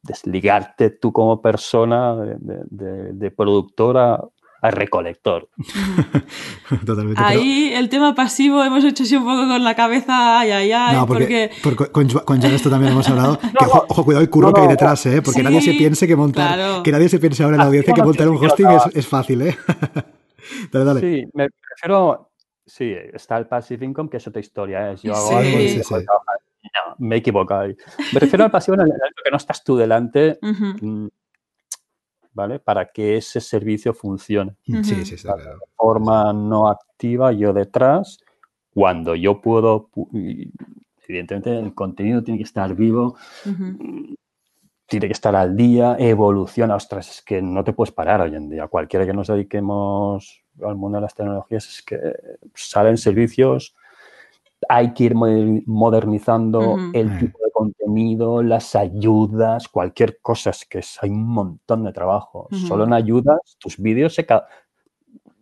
desligarte tú como persona de, de productora a recolector. <laughs> Totalmente. Ahí el tema pasivo hemos hecho así un poco con la cabeza, ay, ay, ay. No, porque, con, con esto también hemos hablado. <laughs> que, ojo, cuidado el curro que hay detrás, ¿eh? Porque nadie se piense que montar, que nadie se piense ahora en la audiencia que montar un hosting es, es, fácil, ¿eh? <laughs> dale, dale. Sí, me prefiero. Sí, está el passive income, que es otra historia. ¿eh? Yo hago algo y sí, sí. No, me he equivocado. Me refiero al pasivo en el que no estás tú delante. ¿Vale? Para que ese servicio funcione. Sí, sí, sí. De forma no activa, yo detrás, cuando yo puedo, evidentemente el contenido tiene que estar vivo, tiene que estar al día, evoluciona, ostras, es que no te puedes parar hoy en día. Cualquiera que nos dediquemos al mundo de las tecnologías es que salen servicios hay que ir modernizando el tipo de contenido, las ayudas, cualquier cosa. Es que hay un montón de trabajo. Solo en ayudas, tus vídeos se,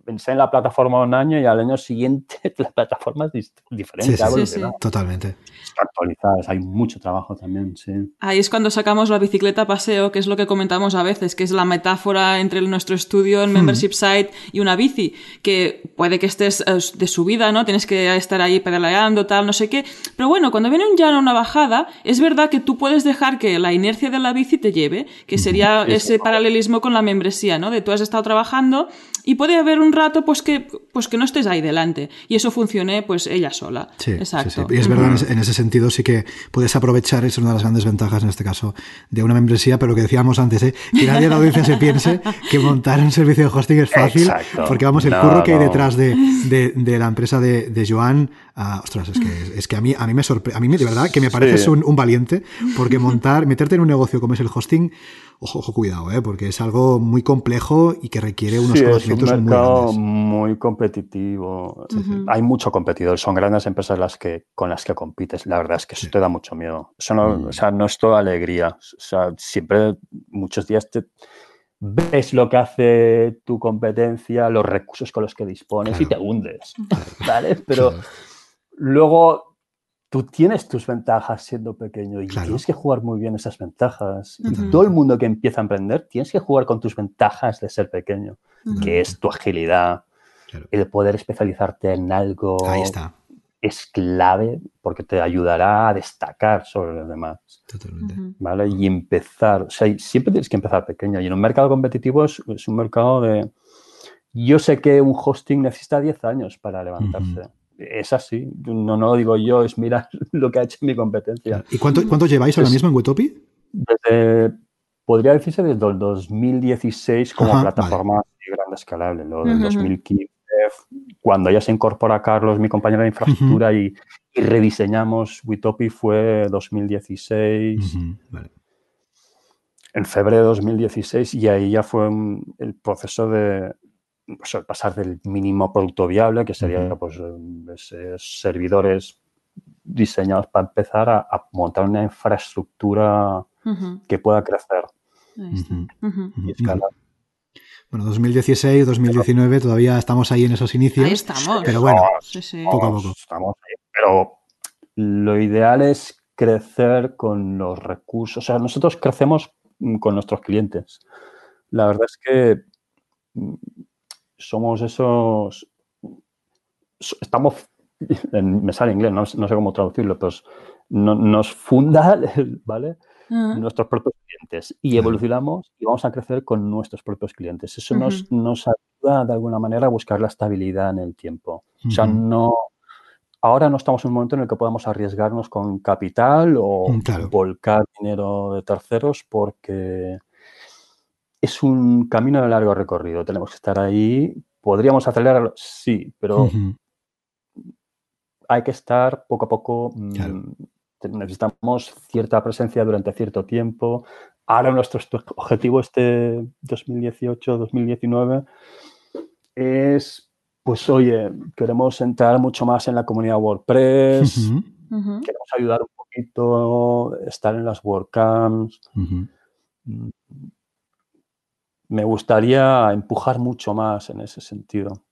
pensé en la plataforma un año y al año siguiente <laughs> la plataforma es diferente. Sí, sí, Totalmente. Actualizadas, hay mucho trabajo también, sí. Ahí es cuando sacamos la bicicleta paseo, que es lo que comentamos a veces, que es la metáfora entre nuestro estudio, el hmm. membership site y una bici, que puede que estés eh, de subida, ¿no? Tienes que estar ahí pedaleando, tal, no sé qué. Pero bueno, cuando viene un llano, una bajada, es verdad que tú puedes dejar que la inercia de la bici te lleve, que sería ese paralelismo con la membresía, ¿no? De tú has estado trabajando y puede haber un un rato, pues que, pues que no estés ahí delante y eso funcione pues ella sola. Sí, Exacto. sí, sí. Y es verdad, en ese, en ese sentido sí que puedes aprovechar, es una de las grandes ventajas en este caso de una membresía, pero lo que decíamos antes, ¿eh? que nadie en la audiencia se piense que montar un servicio de hosting es fácil, Exacto. porque vamos, el No, curro que hay detrás de, de- de la empresa de, de Joan, ah, ostras, es que, es que a mí, a mí me sorprende, a mí de verdad que me pareces Sí. un, un valiente, porque montar, meterte en un negocio como es el hosting, ojo, ojo, cuidado, ¿eh? porque es algo muy complejo y que requiere unos Sí, es un conocimientos muy mercado grandes. muy competitivo. Hay mucho competidor, son grandes empresas las que, con las que compites. La verdad es que eso te da mucho miedo. Eso no, Mm. o sea, no es toda alegría. O sea, siempre, muchos días te ves lo que hace tu competencia, los recursos con los que dispones y te Claro. hundes. ¿Vale? <laughs> Pero Claro. luego tú tienes tus ventajas siendo pequeño y Claro. tienes que jugar muy bien esas ventajas. Y todo el mundo que empieza a emprender tienes que jugar con tus ventajas de ser pequeño, que es tu agilidad, Claro. el poder especializarte en algo Ahí está, es clave porque te ayudará a destacar sobre los demás. totalmente. ¿Vale? Y empezar, o sea, siempre tienes que empezar pequeño. Y en un mercado competitivo es, es un mercado de... Yo sé que un hosting necesita 10 años para levantarse. Es así. No, no lo digo yo, es mirar <laughs> lo que ha hecho mi competencia. ¿Y cuánto, cuánto lleváis ahora mismo en Wetopi? Desde, podría decirse desde el 2016 como Ajá, plataforma así grande escalable. Lo del Ujú. 2015, cuando ya se incorpora Carlos, mi compañero de infraestructura, y, y rediseñamos Witopi fue 2016, Ujú, Vale. en febrero de 2016, y ahí ya fue un- el proceso de pues, pasar del mínimo producto viable, que sería pues, ese- servidores diseñados para empezar a, a montar una infraestructura que pueda crecer y escalar. Bueno, 2016, 2019, todavía estamos ahí en esos inicios. Ahí estamos. Pero bueno, Sí, sí. Poco a poco. Estamos ahí. Pero lo ideal es crecer con los recursos. O sea, nosotros crecemos mm, con nuestros clientes. La verdad es que mm, somos esos. so- Estamos. <laughs> en- me sale inglés, no, no sé cómo traducirlo, pero es- no- nos funda, <laughs> ¿vale? Ujú. nuestros propios clientes y evolucionamos y vamos a crecer con nuestros propios clientes. Eso nos, nos ayuda de alguna manera a buscar la estabilidad en el tiempo. O sea, no. Ahora no estamos en un momento en el que podamos arriesgarnos con capital o claro. volcar dinero de terceros porque es un camino de largo recorrido. Tenemos que estar ahí. ¿Podríamos acelerarlo? Sí, pero hay que estar poco a poco. mm, Claro. Necesitamos cierta presencia durante cierto tiempo. Ahora nuestro objetivo este 2018-2019 es, pues oye, queremos entrar mucho más en la comunidad WordPress, queremos ayudar un poquito, estar en las WordCamps. Me gustaría empujar mucho más en ese sentido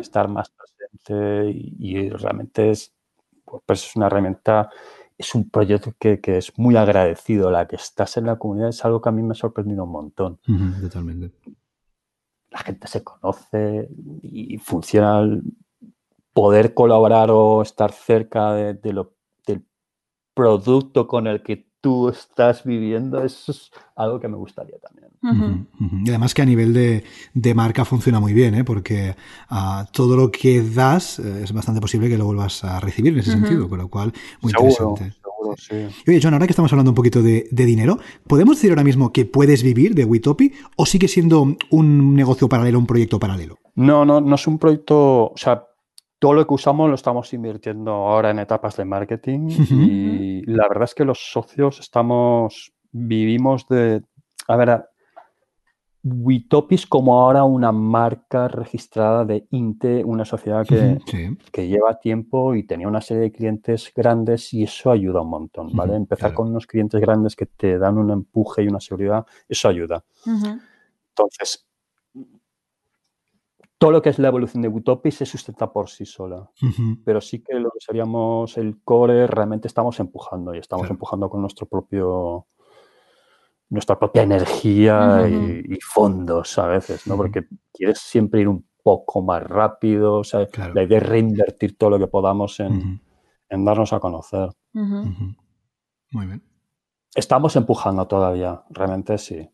estar más presente y, y realmente es, pues es una herramienta, es un proyecto que, que es muy agradecido. La que estás en la comunidad es algo que a mí me ha sorprendido un montón. Ujú, Totalmente. La gente se conoce y funciona el poder colaborar o estar cerca de, de lo, del producto con el que tú estás viviendo. Eso es algo que me gustaría también. Y además que a nivel de, de marca funciona muy bien, ¿eh? porque ah, todo lo que das eh, es bastante posible que lo vuelvas a recibir en ese sentido, con lo cual muy seguro, interesante. seguro, sí. Y Oye, John, ahora que estamos hablando un poquito de, de dinero, ¿podemos decir ahora mismo que puedes vivir de Witopi o sigue siendo un negocio paralelo, un proyecto paralelo? No, no, no es un proyecto, o sea, todo lo que usamos lo estamos invirtiendo ahora en etapas de marketing y la verdad es que los socios estamos, vivimos de, a ver, Witopis como ahora una marca registrada de INTE, una sociedad que, Sí. que lleva tiempo y tenía una serie de clientes grandes y eso ayuda un montón, ¿vale? Empezar claro. con unos clientes grandes que te dan un empuje y una seguridad, eso ayuda. Entonces, todo lo que es la evolución de Utopia se sustenta por sí sola, pero sí que lo que seríamos el core realmente estamos empujando y estamos Claro. empujando con nuestro propio nuestra propia energía y, y fondos a veces, ¿no? Porque quieres siempre ir un poco más rápido, o sea, Claro. la idea es reinvertir todo lo que podamos en, en darnos a conocer. Muy bien. Estamos empujando todavía, realmente sí.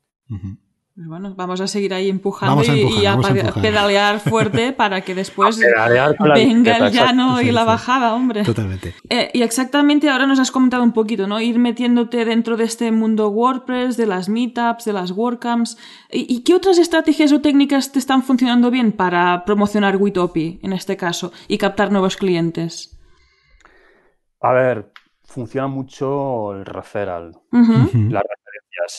Pues bueno, vamos a seguir ahí empujando y, a, pedalear fuerte para que después <laughs> venga el llano y la bajada, hombre. Totalmente. Eh, y exactamente ahora nos has comentado un poquito, ¿no? Ir metiéndote dentro de este mundo WordPress, de las meetups, de las WordCamps. ¿Y, qué otras estrategias o técnicas te están funcionando bien para promocionar Witopi en este caso y captar nuevos clientes? A ver, funciona mucho el referral. La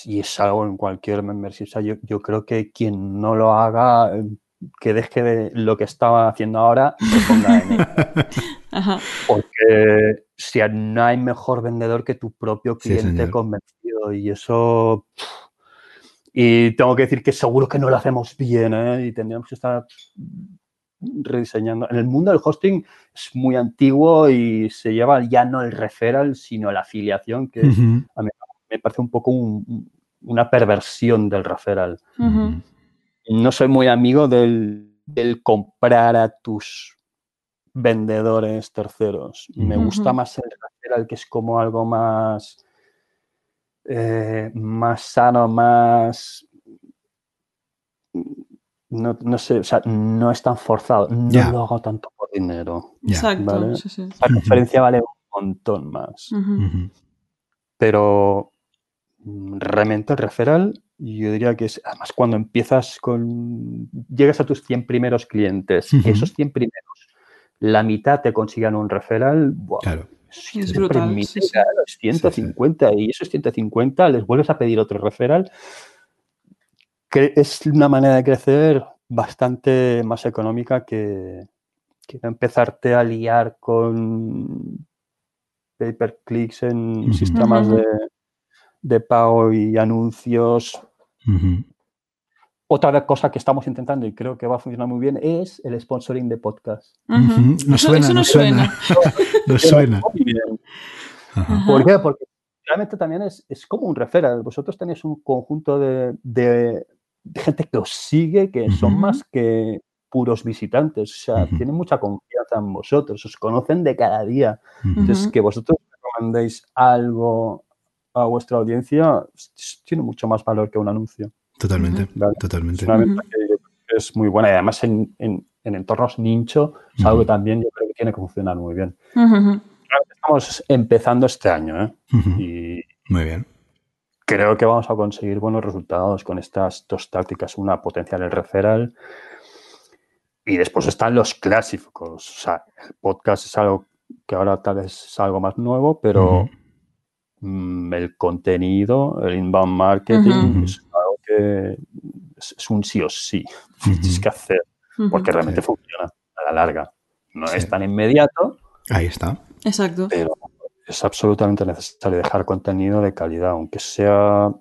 y es algo en cualquier membership. yo, creo que quien no lo haga, que deje de lo que estaba haciendo ahora y se ponga en él. <laughs> Porque si no hay mejor vendedor que tu propio cliente convencido y eso... Y tengo que decir que seguro que no lo hacemos bien ¿eh? y tendríamos que estar rediseñando. En el mundo del hosting es muy antiguo y se lleva ya no el referral, sino la afiliación, que a mí me parece un poco una perversión del referral. No soy muy amigo del, comprar a tus vendedores terceros. Me gusta más el referral, que es como algo más, eh, más sano, más... No, sé, o sea, no es tan forzado. No lo hago tanto por dinero. Exacto. La referencia vale un montón más. Pero el referral, yo diría que es, además cuando empiezas con, llegas a tus 100 primeros clientes, esos 100 primeros, la mitad te consigan un referral, claro. Es, brutal. 150 y esos 150 les vuelves a pedir otro referral. Que es una manera de crecer bastante más económica que, que empezarte a liar con pay per clicks en sistemas de, de pago y anuncios. Otra cosa que estamos intentando y creo que va a funcionar muy bien es el sponsoring de podcast. No suena, <laughs> no <laughs> suena. No suena. ¿Por qué? Porque realmente también es, como un referral. Vosotros tenéis un conjunto de, gente que os sigue que son más que puros visitantes. O sea, tienen mucha confianza en vosotros, os conocen de cada día. Entonces, que vosotros recomendéis algo a vuestra audiencia tiene mucho más valor que un anuncio. Totalmente, totalmente. Es, muy buena y además en, entornos nicho es algo que también yo creo que tiene que funcionar muy bien. Estamos empezando este año ¿eh? y muy bien. Creo que vamos a conseguir buenos resultados con estas dos tácticas, una potencial el referral y después están los clásicos. O sea, el podcast es algo que ahora tal vez es algo más nuevo, pero el contenido, el inbound marketing, es algo que es, un sí o sí. <laughs> Tienes que hacer porque realmente funciona a la larga. No es tan inmediato. Ahí está. Exacto. Pero es absolutamente necesario dejar contenido de calidad, aunque sea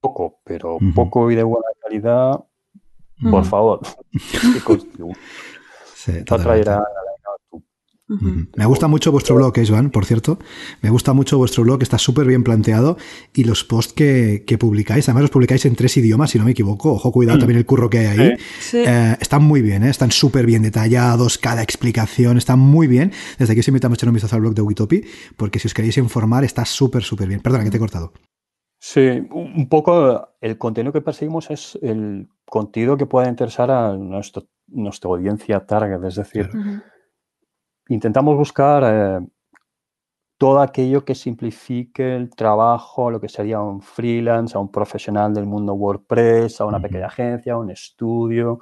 poco, pero poco y de buena calidad, por favor. <laughs> <laughs> sí, traerá me gusta mucho vuestro blog, eh, Joan, por cierto. Me gusta mucho vuestro blog, está súper bien planteado. Y los posts que, publicáis, además los publicáis en tres idiomas, si no me equivoco. Ojo, cuidado mm. también el curro que hay ahí. Eh, están muy bien, eh, están súper bien detallados, cada explicación está muy bien. Desde aquí os invitamos a echar un vistazo al blog de Witopi, porque si os queréis informar, está súper, súper bien. Perdona, que te he cortado. Sí, un poco el contenido que perseguimos es el contenido que pueda interesar a nuestra audiencia target, es decir intentamos buscar eh, todo aquello que simplifique el trabajo, lo que sería un freelance, a un profesional del mundo WordPress, a una pequeña agencia, a un estudio.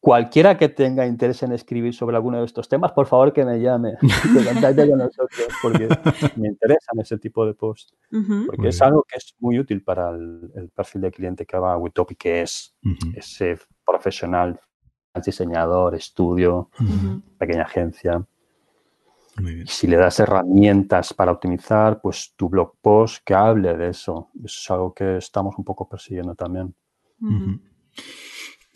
Cualquiera que tenga interés en escribir sobre alguno de estos temas, por favor que me llame, que contacte con nosotros, porque me interesan ese tipo de posts. Porque es algo que es muy útil para el, perfil de cliente que va a Witopi, que es ese profesional diseñador, estudio, pequeña agencia. Si le das herramientas para optimizar, pues tu blog post que hable de eso. Eso es algo que estamos un poco persiguiendo también.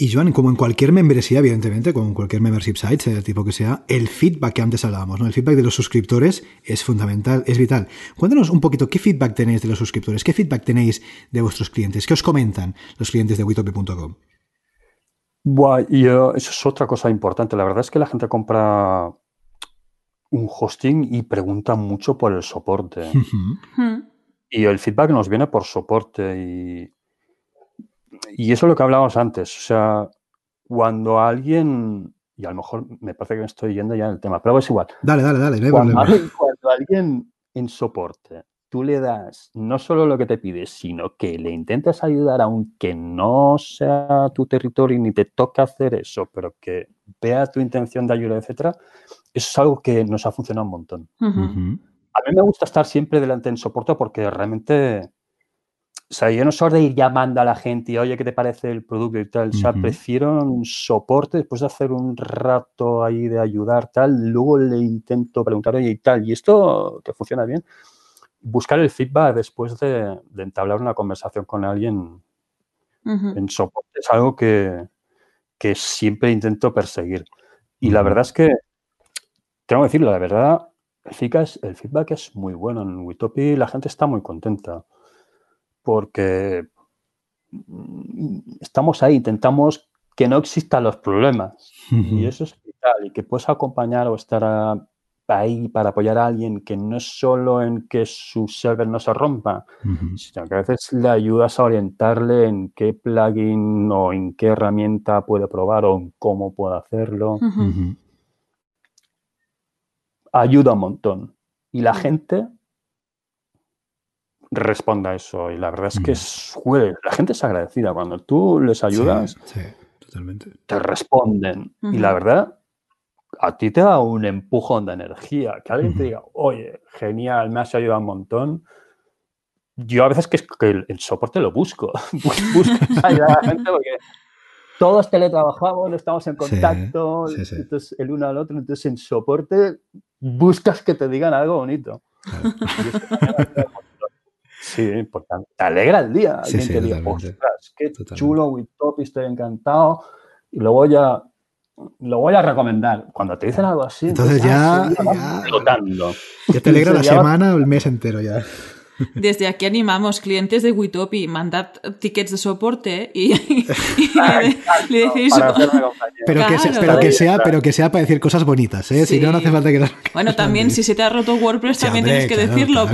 Y Joan, como en cualquier membresía, evidentemente, como en cualquier membership site, sea el tipo que sea, el feedback que antes hablábamos, ¿no? El feedback de los suscriptores es fundamental, es vital. Cuéntanos un poquito qué feedback tenéis de los suscriptores, qué feedback tenéis de vuestros clientes, qué os comentan los clientes de witopi.com. Buah, y eso es otra cosa importante. La verdad es que la gente compra un hosting y pregunta mucho por el soporte. Y el feedback nos viene por soporte y, y eso es lo que hablábamos antes. O sea, cuando alguien, y a lo mejor me parece que me estoy yendo ya en el tema, pero es igual. Dale, dale, dale, Cuando, problema. alguien, cuando alguien en soporte tú le das no solo lo que te pide, sino que le intentas ayudar aunque no sea tu territorio ni te toca hacer eso, pero que vea tu intención de ayuda, etcétera, eso es algo que nos ha funcionado un montón. A mí me gusta estar siempre delante en soporte porque realmente, o sea, yo no soy de ir llamando a la gente y, oye, ¿qué te parece el producto y tal? O sea, prefiero un soporte después de hacer un rato ahí de ayudar, tal, luego le intento preguntar, oye, y tal, y esto te funciona bien. Buscar el feedback después de, de entablar una conversación con alguien en soporte es algo que, que siempre intento perseguir. Y la verdad es que, tengo que decirlo, la verdad, el feedback, es, el feedback es muy bueno. En Witopi la gente está muy contenta porque mm, estamos ahí, intentamos que no existan los problemas. Y eso es vital. Y que puedes acompañar o estar a- ahí para apoyar a alguien que no es solo en que su server no se rompa, sino que a veces le ayudas a orientarle en qué plugin o en qué herramienta puede probar o en cómo puede hacerlo. Ayuda un montón. Y la gente responde a eso. Y la verdad es que la gente es agradecida. Cuando tú les ayudas, Sí, sí, totalmente. te responden. Y la verdad, a ti te da un empujón de energía. Que alguien te diga, oye, genial, me has ayudado un montón. Yo a veces que, es que el, el soporte lo busco. Bus- Buscas ayudar a la gente porque todos teletrabajamos, no estamos en Sí, contacto, sí, sí. entonces el uno al otro. Entonces en soporte buscas que te digan algo bonito. Claro. Sí, porque te alegra el día. Sí, Alguien sí, te diga, ostras, qué Totalmente. chulo, Witopi, estoy encantado. Y lo voy a, lo voy a recomendar. Cuando te dicen algo así, Entonces ah, ya- vas ya- flotando. Ya te alegra la semana o el mes entero ya. <laughs> Desde aquí animamos clientes de Witopi, mandad tickets de soporte y, <laughs> y le, le decís... <laughs> Pero, que sea, pero, que sea, está. pero que sea para decir cosas bonitas, ¿eh? Si no, no hace falta que... Bueno, también si se te ha roto WordPress también tienes que decirlo,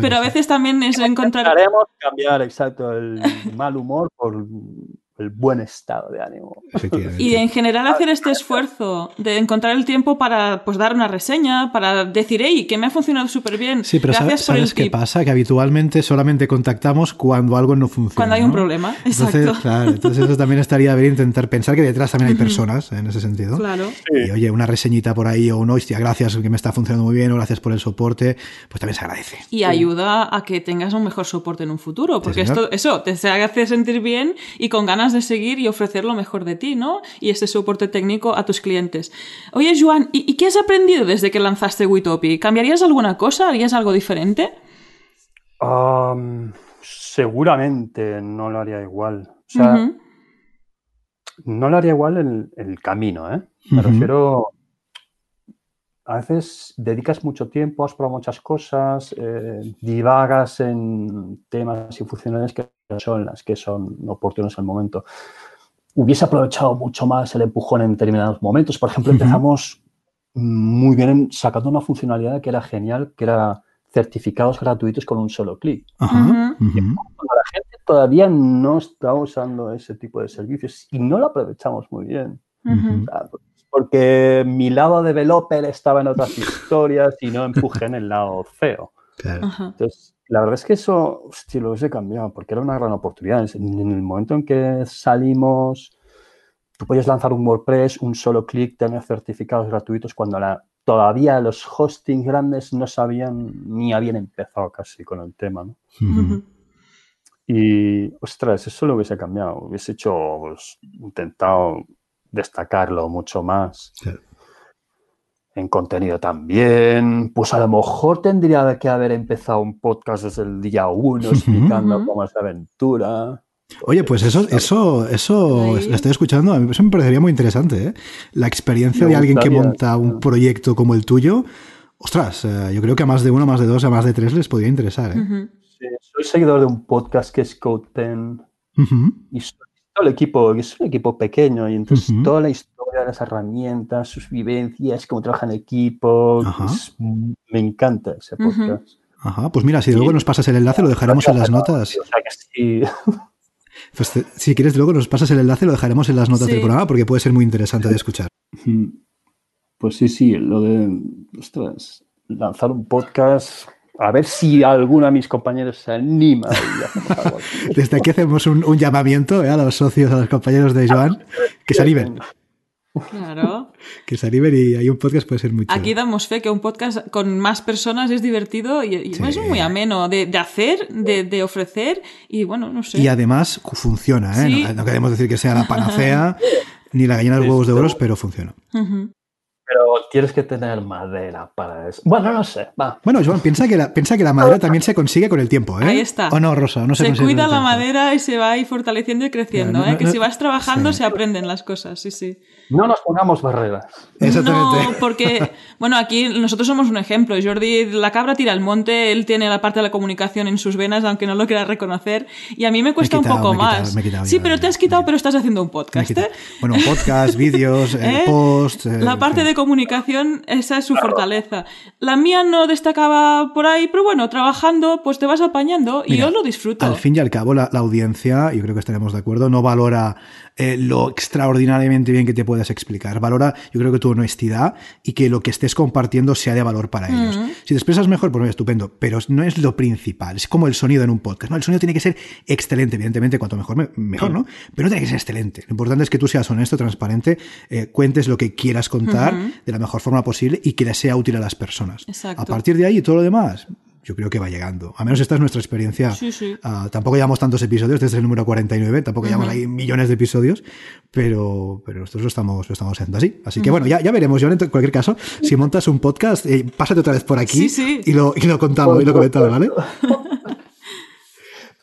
pero, a veces también es encontrar... Intentaremos cambiar, exacto, el mal humor por el buen estado de ánimo. Y en general hacer este esfuerzo de encontrar el tiempo para pues dar una reseña, para decir, hey, que me ha funcionado súper bien. Sí, pero Gracias ¿sabes, por el sabes qué tip". pasa? Que habitualmente solamente contactamos cuando algo no funciona. Cuando hay un ¿no? problema, Entonces, exacto. <laughs> claro, entonces eso también estaría bien intentar pensar que detrás también hay personas en ese sentido. Claro. Y oye, una reseñita por ahí o un hostia, gracias que me está funcionando muy bien o gracias por el soporte, pues también se agradece. Y ayuda a que tengas un mejor soporte en un futuro, porque señor. esto, eso, te hace sentir bien y con ganas de seguir y ofrecer lo mejor de ti, ¿no? Y este soporte técnico a tus clientes. Oye, Joan, ¿y, y qué has aprendido desde que lanzaste Witopi? ¿Cambiarías alguna cosa? ¿Harías algo diferente? Um, seguramente no lo haría igual. O sea, no lo haría igual el, el camino, ¿eh? Me refiero. A veces dedicas mucho tiempo, has probado muchas cosas, eh, divagas en temas y funcionalidades que no son las que son oportunos al momento. Hubiese aprovechado mucho más el empujón en determinados momentos. Por ejemplo, empezamos muy bien en- sacando una funcionalidad que era genial, que era certificados gratuitos con un solo clic. Ajá. Ujú. Cuando la gente todavía no está usando ese tipo de servicios y no lo aprovechamos muy bien. Ujú. O sea, Porque mi lado developer estaba en otras historias y no empujé en el lado feo. Claro. Entonces, la verdad es que eso, hostia, lo hubiese cambiado porque era una gran oportunidad. En, el momento en que salimos, tú podías lanzar un WordPress, un solo clic, tener certificados gratuitos cuando la- todavía los hostings grandes no sabían ni habían empezado casi con el tema. ¿no? Y, ostras, eso lo hubiese cambiado. Hubiese hecho, pues, intentado destacarlo mucho más. En contenido también. Pues a lo mejor tendría que haber empezado un podcast desde el día uno explicando Ujú. cómo es la aventura. Oye, pues eso, eso, eso lo estoy escuchando, a mí eso me parecería muy interesante, ¿eh? La experiencia Me de alguien que monta un proyecto como el tuyo, ostras, eh, yo creo que a más de uno, a más de dos, a más de tres les podría interesar, ¿eh? Sí, soy seguidor de un podcast que es CodePen. Ujú. Y soy- todo el equipo, que es un equipo pequeño, y entonces toda la historia de las herramientas, sus vivencias, cómo trabaja en equipo, es- me encanta ese podcast. Ajá, pues mira, si luego nos pasas el enlace, lo dejaremos en las notas. O sea que sí. <laughs> Pues te- si quieres, luego nos pasas el enlace, lo dejaremos en las notas Sí. del programa porque puede ser muy interesante de escuchar. Pues sí, sí, lo de ostras, lanzar un podcast. A ver si alguno de mis compañeros se anima y. <laughs> Desde aquí hacemos un, un llamamiento eh, a los socios, a los compañeros de Joan, que se animen, Claro. que se animen y hay un podcast puede ser muy chulo. Aquí damos fe que un podcast con más personas es divertido y, y Sí. es muy ameno de, de hacer, de, de ofrecer y bueno, no sé. Y además funciona, ¿eh? Sí. No, no queremos decir que sea la panacea <laughs> ni la gallina de los huevos de oro, pero funciona. Ujú. Pero tienes que tener madera para eso. Bueno, no sé, va. Bueno, Joan, piensa que la, piensa que la madera también se consigue con el tiempo, ¿eh? Ahí está. O no, Rosa, no se, se cuida la madera y se va ahí fortaleciendo y creciendo, Claro, no, ¿eh? que no, si vas trabajando sí. se aprenden las cosas, sí, sí. No nos pongamos barreras. Exactamente. No, porque, bueno, aquí nosotros somos un ejemplo. Jordi, la cabra tira al monte, él tiene la parte de la comunicación en sus venas, aunque no lo quiera reconocer. Y a mí me cuesta quitado, un poco me quitado, más. me he quitado sí, ya, pero te has quitado, pero estás haciendo un Me podcast. ¿eh? Bueno, podcast, vídeos, <laughs> eh, ¿Eh? post. eh, La parte en de. Comunicación, esa es su fortaleza. La mía no destacaba por ahí, pero bueno, trabajando, pues te vas apañando y Mira, yo lo disfruto. Al fin y al cabo, la, la audiencia, yo creo que estaremos de acuerdo, no valora eh, lo extraordinariamente bien que te puedas explicar. Valora, yo creo que tu honestidad y que lo que estés compartiendo sea de valor para ellos. Si te expresas mejor, pues estupendo, pero no es lo principal. Es como el sonido en un podcast. ¿no? El sonido tiene que ser excelente, evidentemente, cuanto mejor, me- mejor, ¿no? Pero no tiene que ser excelente. Lo importante es que tú seas honesto, transparente, eh, cuentes lo que quieras contar de la mejor forma posible y que le sea útil a las personas. Exacto. A partir de ahí, todo lo demás, yo creo que va llegando. A menos esta es nuestra experiencia. Sí, sí. Ah, tampoco llevamos tantos episodios, desde el número 49, tampoco llevamos ahí millones de episodios, pero, pero nosotros lo estamos, lo estamos haciendo así. Así que bueno, ya, ya veremos, Joan, en cualquier caso, si montas un podcast, eh, pásate otra vez por aquí Sí, sí. Y, lo, y lo contamos y lo comentamos, ¿vale? <laughs>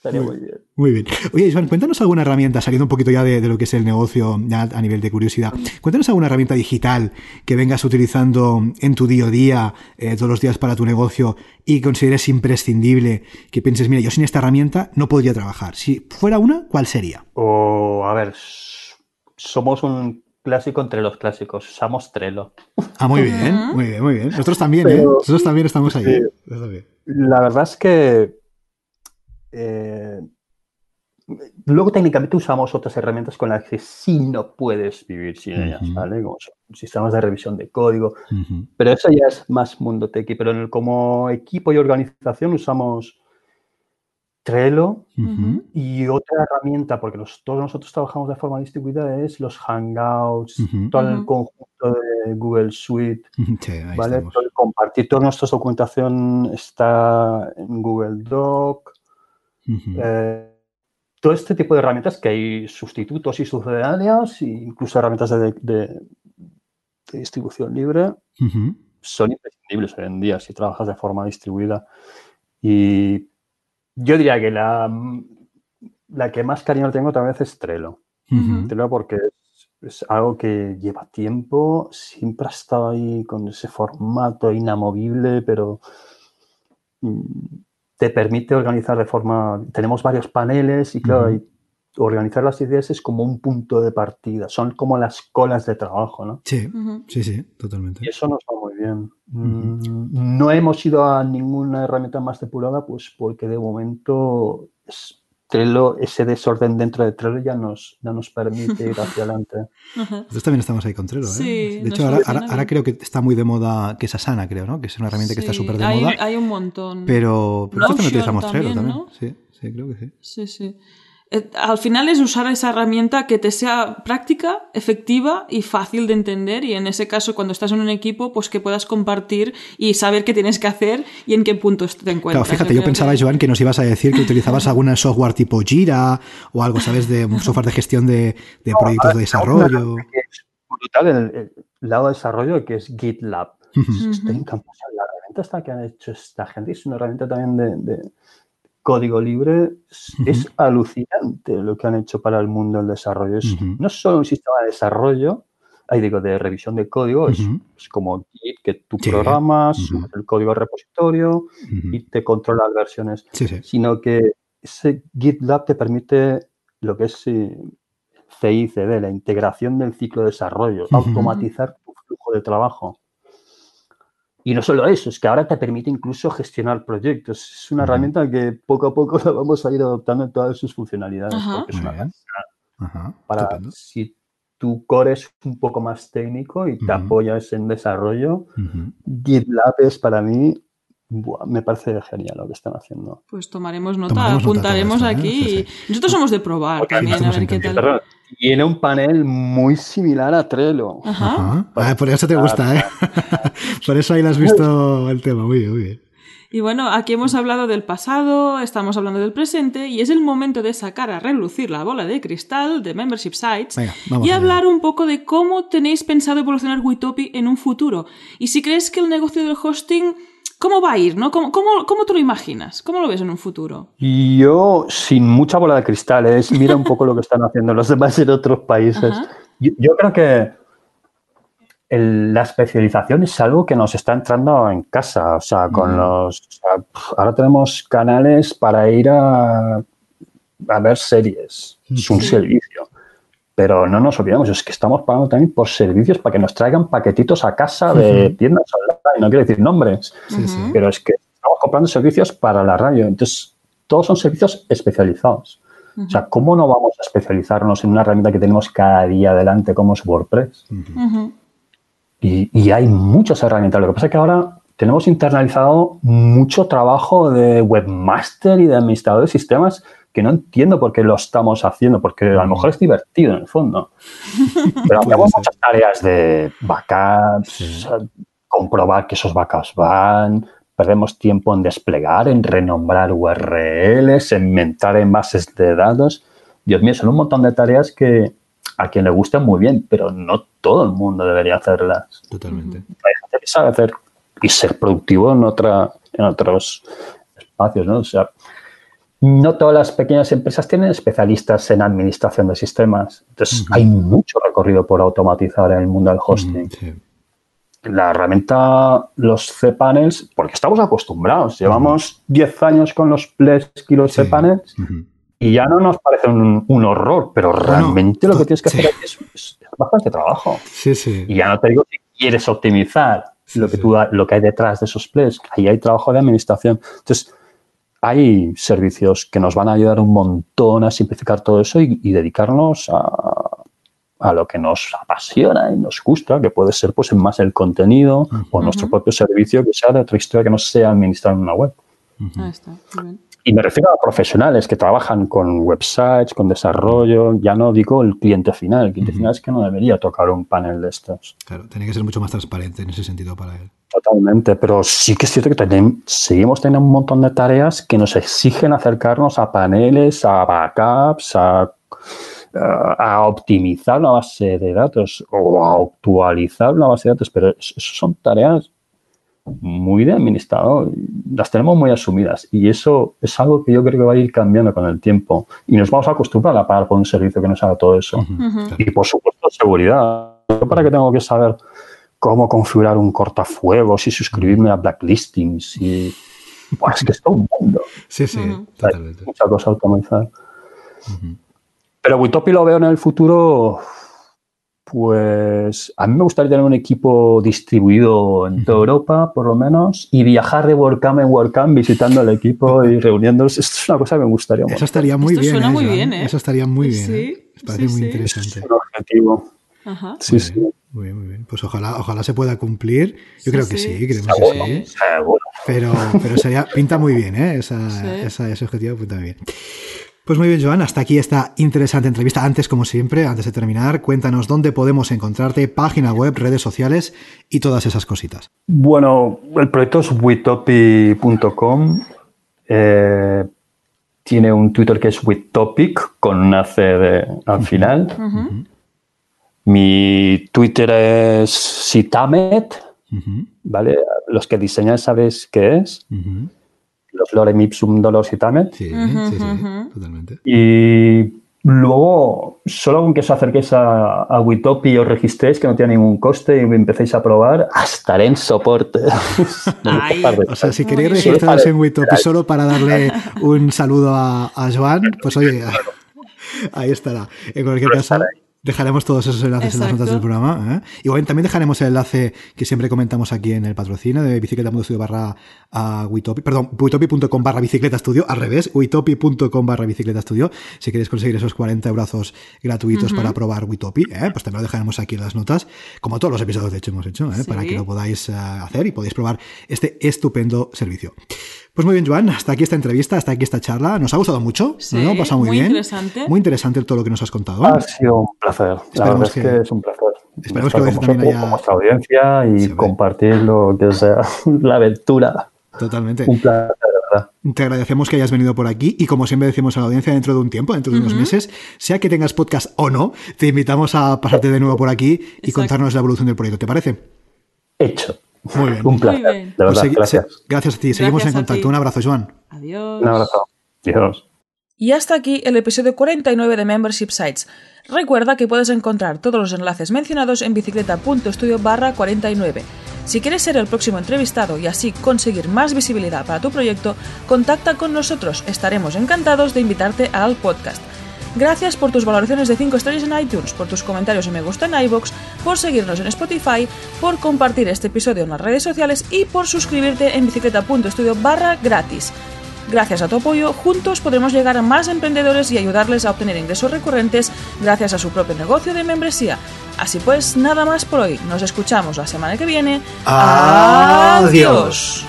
Estaría muy bien. Muy bien. Oye, Joan, cuéntanos alguna herramienta, saliendo un poquito ya de, de lo que es el negocio, ya a nivel de curiosidad. Cuéntanos alguna herramienta digital que vengas utilizando en tu día a día, eh, todos los días para tu negocio y consideres imprescindible, que pienses, mira, yo sin esta herramienta no podría trabajar. Si fuera una, ¿cuál sería? O, a ver, somos un clásico entre los clásicos. Usamos Trello. Ah, muy bien, muy bien, muy bien. Nosotros también, ¿eh? Nosotros también estamos ahí. Sí. También. La verdad es que eh, luego técnicamente usamos otras herramientas con las que sí no puedes vivir sin ellas, Ujú. ¿vale? Como son sistemas de revisión de código, pero eso ya es más mundo tequi. Pero en el- como equipo y organización usamos Trello y otra herramienta, porque los- todos nosotros trabajamos de forma distribuida, es los Hangouts, todo el conjunto de Google Suite. Sí, ¿vale? Todo el compartir toda nuestra documentación está en Google Doc. Eh, todo este tipo de herramientas que hay sustitutos y sucedáneas, e incluso herramientas de, de- de distribución libre, son imprescindibles hoy en día si trabajas de forma distribuida. Y yo diría que la, la que más cariño tengo tal vez es Trello. Trello porque es, es algo que lleva tiempo, siempre ha estado ahí con ese formato inamovible, pero mm, te permite organizar de forma... Tenemos varios paneles y claro, y organizar las ideas es como un punto de partida, son como las colas de trabajo, ¿no? Sí, sí, sí, totalmente. Y eso nos va muy bien. Mm, No hemos ido a ninguna herramienta más depurada, pues porque de momento es- Trello, ese desorden dentro de Trello ya nos, ya nos permite ir hacia <laughs> adelante. Nosotros también estamos ahí con Trello, ¿eh? Sí, de hecho, ahora, ahora- ahora creo que está muy de moda que es Asana, creo, ¿no? Que es una herramienta que está Sí, súper de hay, moda. hay un montón. Pero, pero nosotros también Notion utilizamos Trello también, también. ¿no? Sí, sí, creo que sí. Sí, sí. Eh, Al final es usar esa herramienta que te sea práctica, efectiva y fácil de entender y en ese caso cuando estás en un equipo pues que puedas compartir y saber qué tienes que hacer y en qué puntos te Claro, encuentras. fíjate, yo pensaba, que- Joan, que nos ibas a decir que utilizabas algún software tipo Jira o algo, ¿sabes? De un software de gestión de, de proyectos de desarrollo. Es brutal el, el lado de desarrollo que es GitLab. Estoy. La herramienta esta que han hecho esta gente es una herramienta también de, de código libre. Es, alucinante lo que han hecho para el mundo del desarrollo. Es no solo un sistema de desarrollo, ahí digo, de revisión de código, es, como Git que tú Sí. programas, subes el código al repositorio y te controla las versiones Sí, sí. sino que ese GitLab te permite lo que es CI/CD, la integración del ciclo de desarrollo, automatizar tu flujo de trabajo. Y no solo eso, es que ahora te permite incluso gestionar proyectos. Es una herramienta que poco a poco <laughs> la vamos a ir adoptando en todas sus funcionalidades. Porque es una Ajá, para estupendo. si tu core es un poco más técnico y te apoyas en desarrollo. GitLab es para mí, buah, me parece genial lo que están haciendo. Pues tomaremos nota, Tomaremos apuntaremos esto, ¿eh? aquí. Sí, Nosotros somos de probar también, a ver qué tal. Perdón, tiene un panel muy similar a Trello. Ajá. Ajá. Ah, por eso te gusta, ¿eh? <laughs> por eso ahí lo has visto el tema. Muy bien, muy bien. Y bueno, aquí hemos hablado del pasado, estamos hablando del presente y es el momento de sacar a relucir la bola de cristal de Membership Sites Venga, vamos y allá. hablar un poco de cómo tenéis pensado evolucionar Witopi en un futuro. Y si crees que el negocio del hosting, ¿cómo va a ir? ¿no? ¿Cómo, cómo, cómo te lo imaginas? ¿Cómo lo ves en un futuro? Yo, sin mucha bola de cristales, <laughs> mira un poco lo que están haciendo los demás en otros países. Yo, yo creo que el- la especialización es algo que nos está entrando en casa. O sea, con los. o sea, pf, ahora tenemos canales para ir a, a ver series. Es un Sí. servicio. Pero no nos olvidemos, es que estamos pagando también por servicios para que nos traigan paquetitos a casa de tiendas online. No quiero decir nombres. Sí, sí. Pero es que estamos comprando servicios para la radio. Entonces, todos son servicios especializados. O sea, ¿cómo no vamos a especializarnos en una herramienta que tenemos cada día adelante como es WordPress? Y hay muchas herramientas. Lo que pasa es que ahora tenemos internalizado mucho trabajo de webmaster y de administrador de sistemas que no entiendo por qué lo estamos haciendo, porque a lo mejor es divertido en el fondo. <laughs> Pero hacemos muchas tareas de backups, comprobar que esos backups van, perdemos tiempo en desplegar, en renombrar URLs, en mentar en bases de datos. Dios mío, son un montón de tareas que a quien le gustan muy bien, pero no todo el mundo debería hacerlas. Totalmente. Hay gente que sabe hacer y ser productivo en, otra, en otros espacios, ¿no? O sea, no todas las pequeñas empresas tienen especialistas en administración de sistemas. Entonces, Ujú. hay mucho recorrido por automatizar en el mundo del hosting. Mm, sí. La herramienta, los cPanels, porque estamos acostumbrados, llevamos 10 años con los Plesk y los Sí. cPanels y ya no nos parece un, un horror, pero realmente lo que tienes que sí. hacer es, es- bastante trabajo. Sí, sí. Y ya no te digo si quieres optimizar Sí, lo, que tú, lo que hay detrás de esos plays. Ahí hay trabajo de administración. Entonces, hay servicios que nos van a ayudar un montón a simplificar todo eso y, y dedicarnos a, a lo que nos apasiona y nos gusta, que puede ser pues más el contenido o nuestro propio servicio que sea de otra historia que no sea administrar una web. Ahí está. muy bien. Y me refiero a profesionales que trabajan con websites, con desarrollo, ya no digo el cliente final. El cliente final es que no debería tocar un panel de estos. Claro, tiene que ser mucho más transparente en ese sentido para él. Totalmente, pero sí que es cierto que seguimos teniendo un montón de tareas que nos exigen acercarnos a paneles, a backups, a, optimizar una base de datos o a actualizar una base de datos, pero eso son tareas muy de administrador, las tenemos muy asumidas y eso es algo que yo creo que va a ir cambiando con el tiempo y nos vamos a acostumbrar a pagar por un servicio que nos haga todo eso. Y por supuesto, seguridad. ¿Yo para qué tengo que saber cómo configurar un cortafuegos y suscribirme a blacklistings? Y... Buah, es que es todo un mundo. Sí, sí, totalmente. Mucha cosa a automatizar. Pero Witopi lo veo en el futuro. Pues a mí me gustaría tener un equipo distribuido en toda Europa, por lo menos, y viajar de WordCamp en WordCamp visitando el equipo y <laughs> reuniéndonos. Esto es una cosa que me gustaría mucho. Eso estaría muy Esto bien. suena ¿eh, muy bien, ¿eh? Eso estaría muy bien. Sí, ¿eh? Me parece sí, muy sí. interesante. Es un objetivo. Ajá. Sí, Muy sí. bien, Muy bien, muy bien. Pues ojalá, ojalá se pueda cumplir. Yo Sí, creo que sí. sí, creemos que sí. seguro. Pero, pero sería, pinta muy bien, ¿eh? Esa, Sí. esa- ese objetivo pinta muy bien. Pues muy bien, Joan, hasta aquí esta interesante entrevista. Antes, como siempre, antes de terminar, cuéntanos dónde podemos encontrarte, página web, redes sociales y todas esas cositas. Bueno, el proyecto es witopi.com. Eh, tiene un Twitter que es witopic con una C de- al final. Mi Twitter es sitamet, ¿vale? Los que diseñan sabéis qué es. Los lorem ipsum dolor sitamet. Sí, sí, sí, totalmente. Y luego, solo con que os acerquéis a, a Witopi y os registréis, que no tiene ningún coste, y empecéis a probar, estaré en soporte. <laughs> Ay. O sea, si queréis registraros en Witopi solo para darle un saludo a, a Joan, pues oye, <laughs> ahí estará. En cualquier caso, Dejaremos todos esos enlaces en las notas del programa. ¿eh? Igual también dejaremos el enlace que siempre comentamos aquí en el patrocinio de bicicleta estudio barra uh, Witopi, perdón, witopi.com barra bicicleta estudio, al revés, witopi.com barra bicicleta estudio, si queréis conseguir esos 40 euros gratuitos para probar Witopi, ¿eh? pues también lo dejaremos aquí en las notas, como todos los episodios de hecho hemos hecho, ¿eh? para que lo podáis uh, hacer y podéis probar este estupendo servicio. Pues muy bien, Joan, hasta aquí esta entrevista, hasta aquí esta charla. Nos ha gustado mucho, Sí, ¿no? Pasado muy, muy bien. interesante. Muy interesante todo lo que nos has contado. Ha sido un placer. La Esperemos verdad es que- que es un placer. esperemos que lo con también haya- audiencia y compartir lo que sea <laughs> la aventura. Totalmente. Un placer, de verdad. Te agradecemos que hayas venido por aquí y como siempre decimos a la audiencia dentro de un tiempo, dentro de unos meses, sea que tengas podcast o no, te invitamos a pasarte de nuevo por aquí y Exacto. contarnos la evolución del proyecto. ¿Te parece? Hecho. Muy bien. Un placer. bien. De Pues verdad, gracias. gracias a ti. Seguimos Gracias en contacto. Un abrazo, Joan. Adiós. Un abrazo. Dios. Y hasta aquí el episodio 49 de Membership Sites. Recuerda que puedes encontrar todos los enlaces mencionados en bicicleta.studio barra 49. Si quieres ser el próximo entrevistado y así conseguir más visibilidad para tu proyecto, contacta con nosotros. Estaremos encantados de invitarte al podcast. Gracias por tus valoraciones de 5 estrellas en iTunes, por tus comentarios y me gusta en iVoox, por seguirnos en Spotify, por compartir este episodio en las redes sociales y por suscribirte en bicicleta.studio barra gratis. Gracias a tu apoyo, juntos podremos llegar a más emprendedores y ayudarles a obtener ingresos recurrentes gracias a su propio negocio de membresía. Así pues, nada más por hoy. Nos escuchamos la semana que viene. Adiós.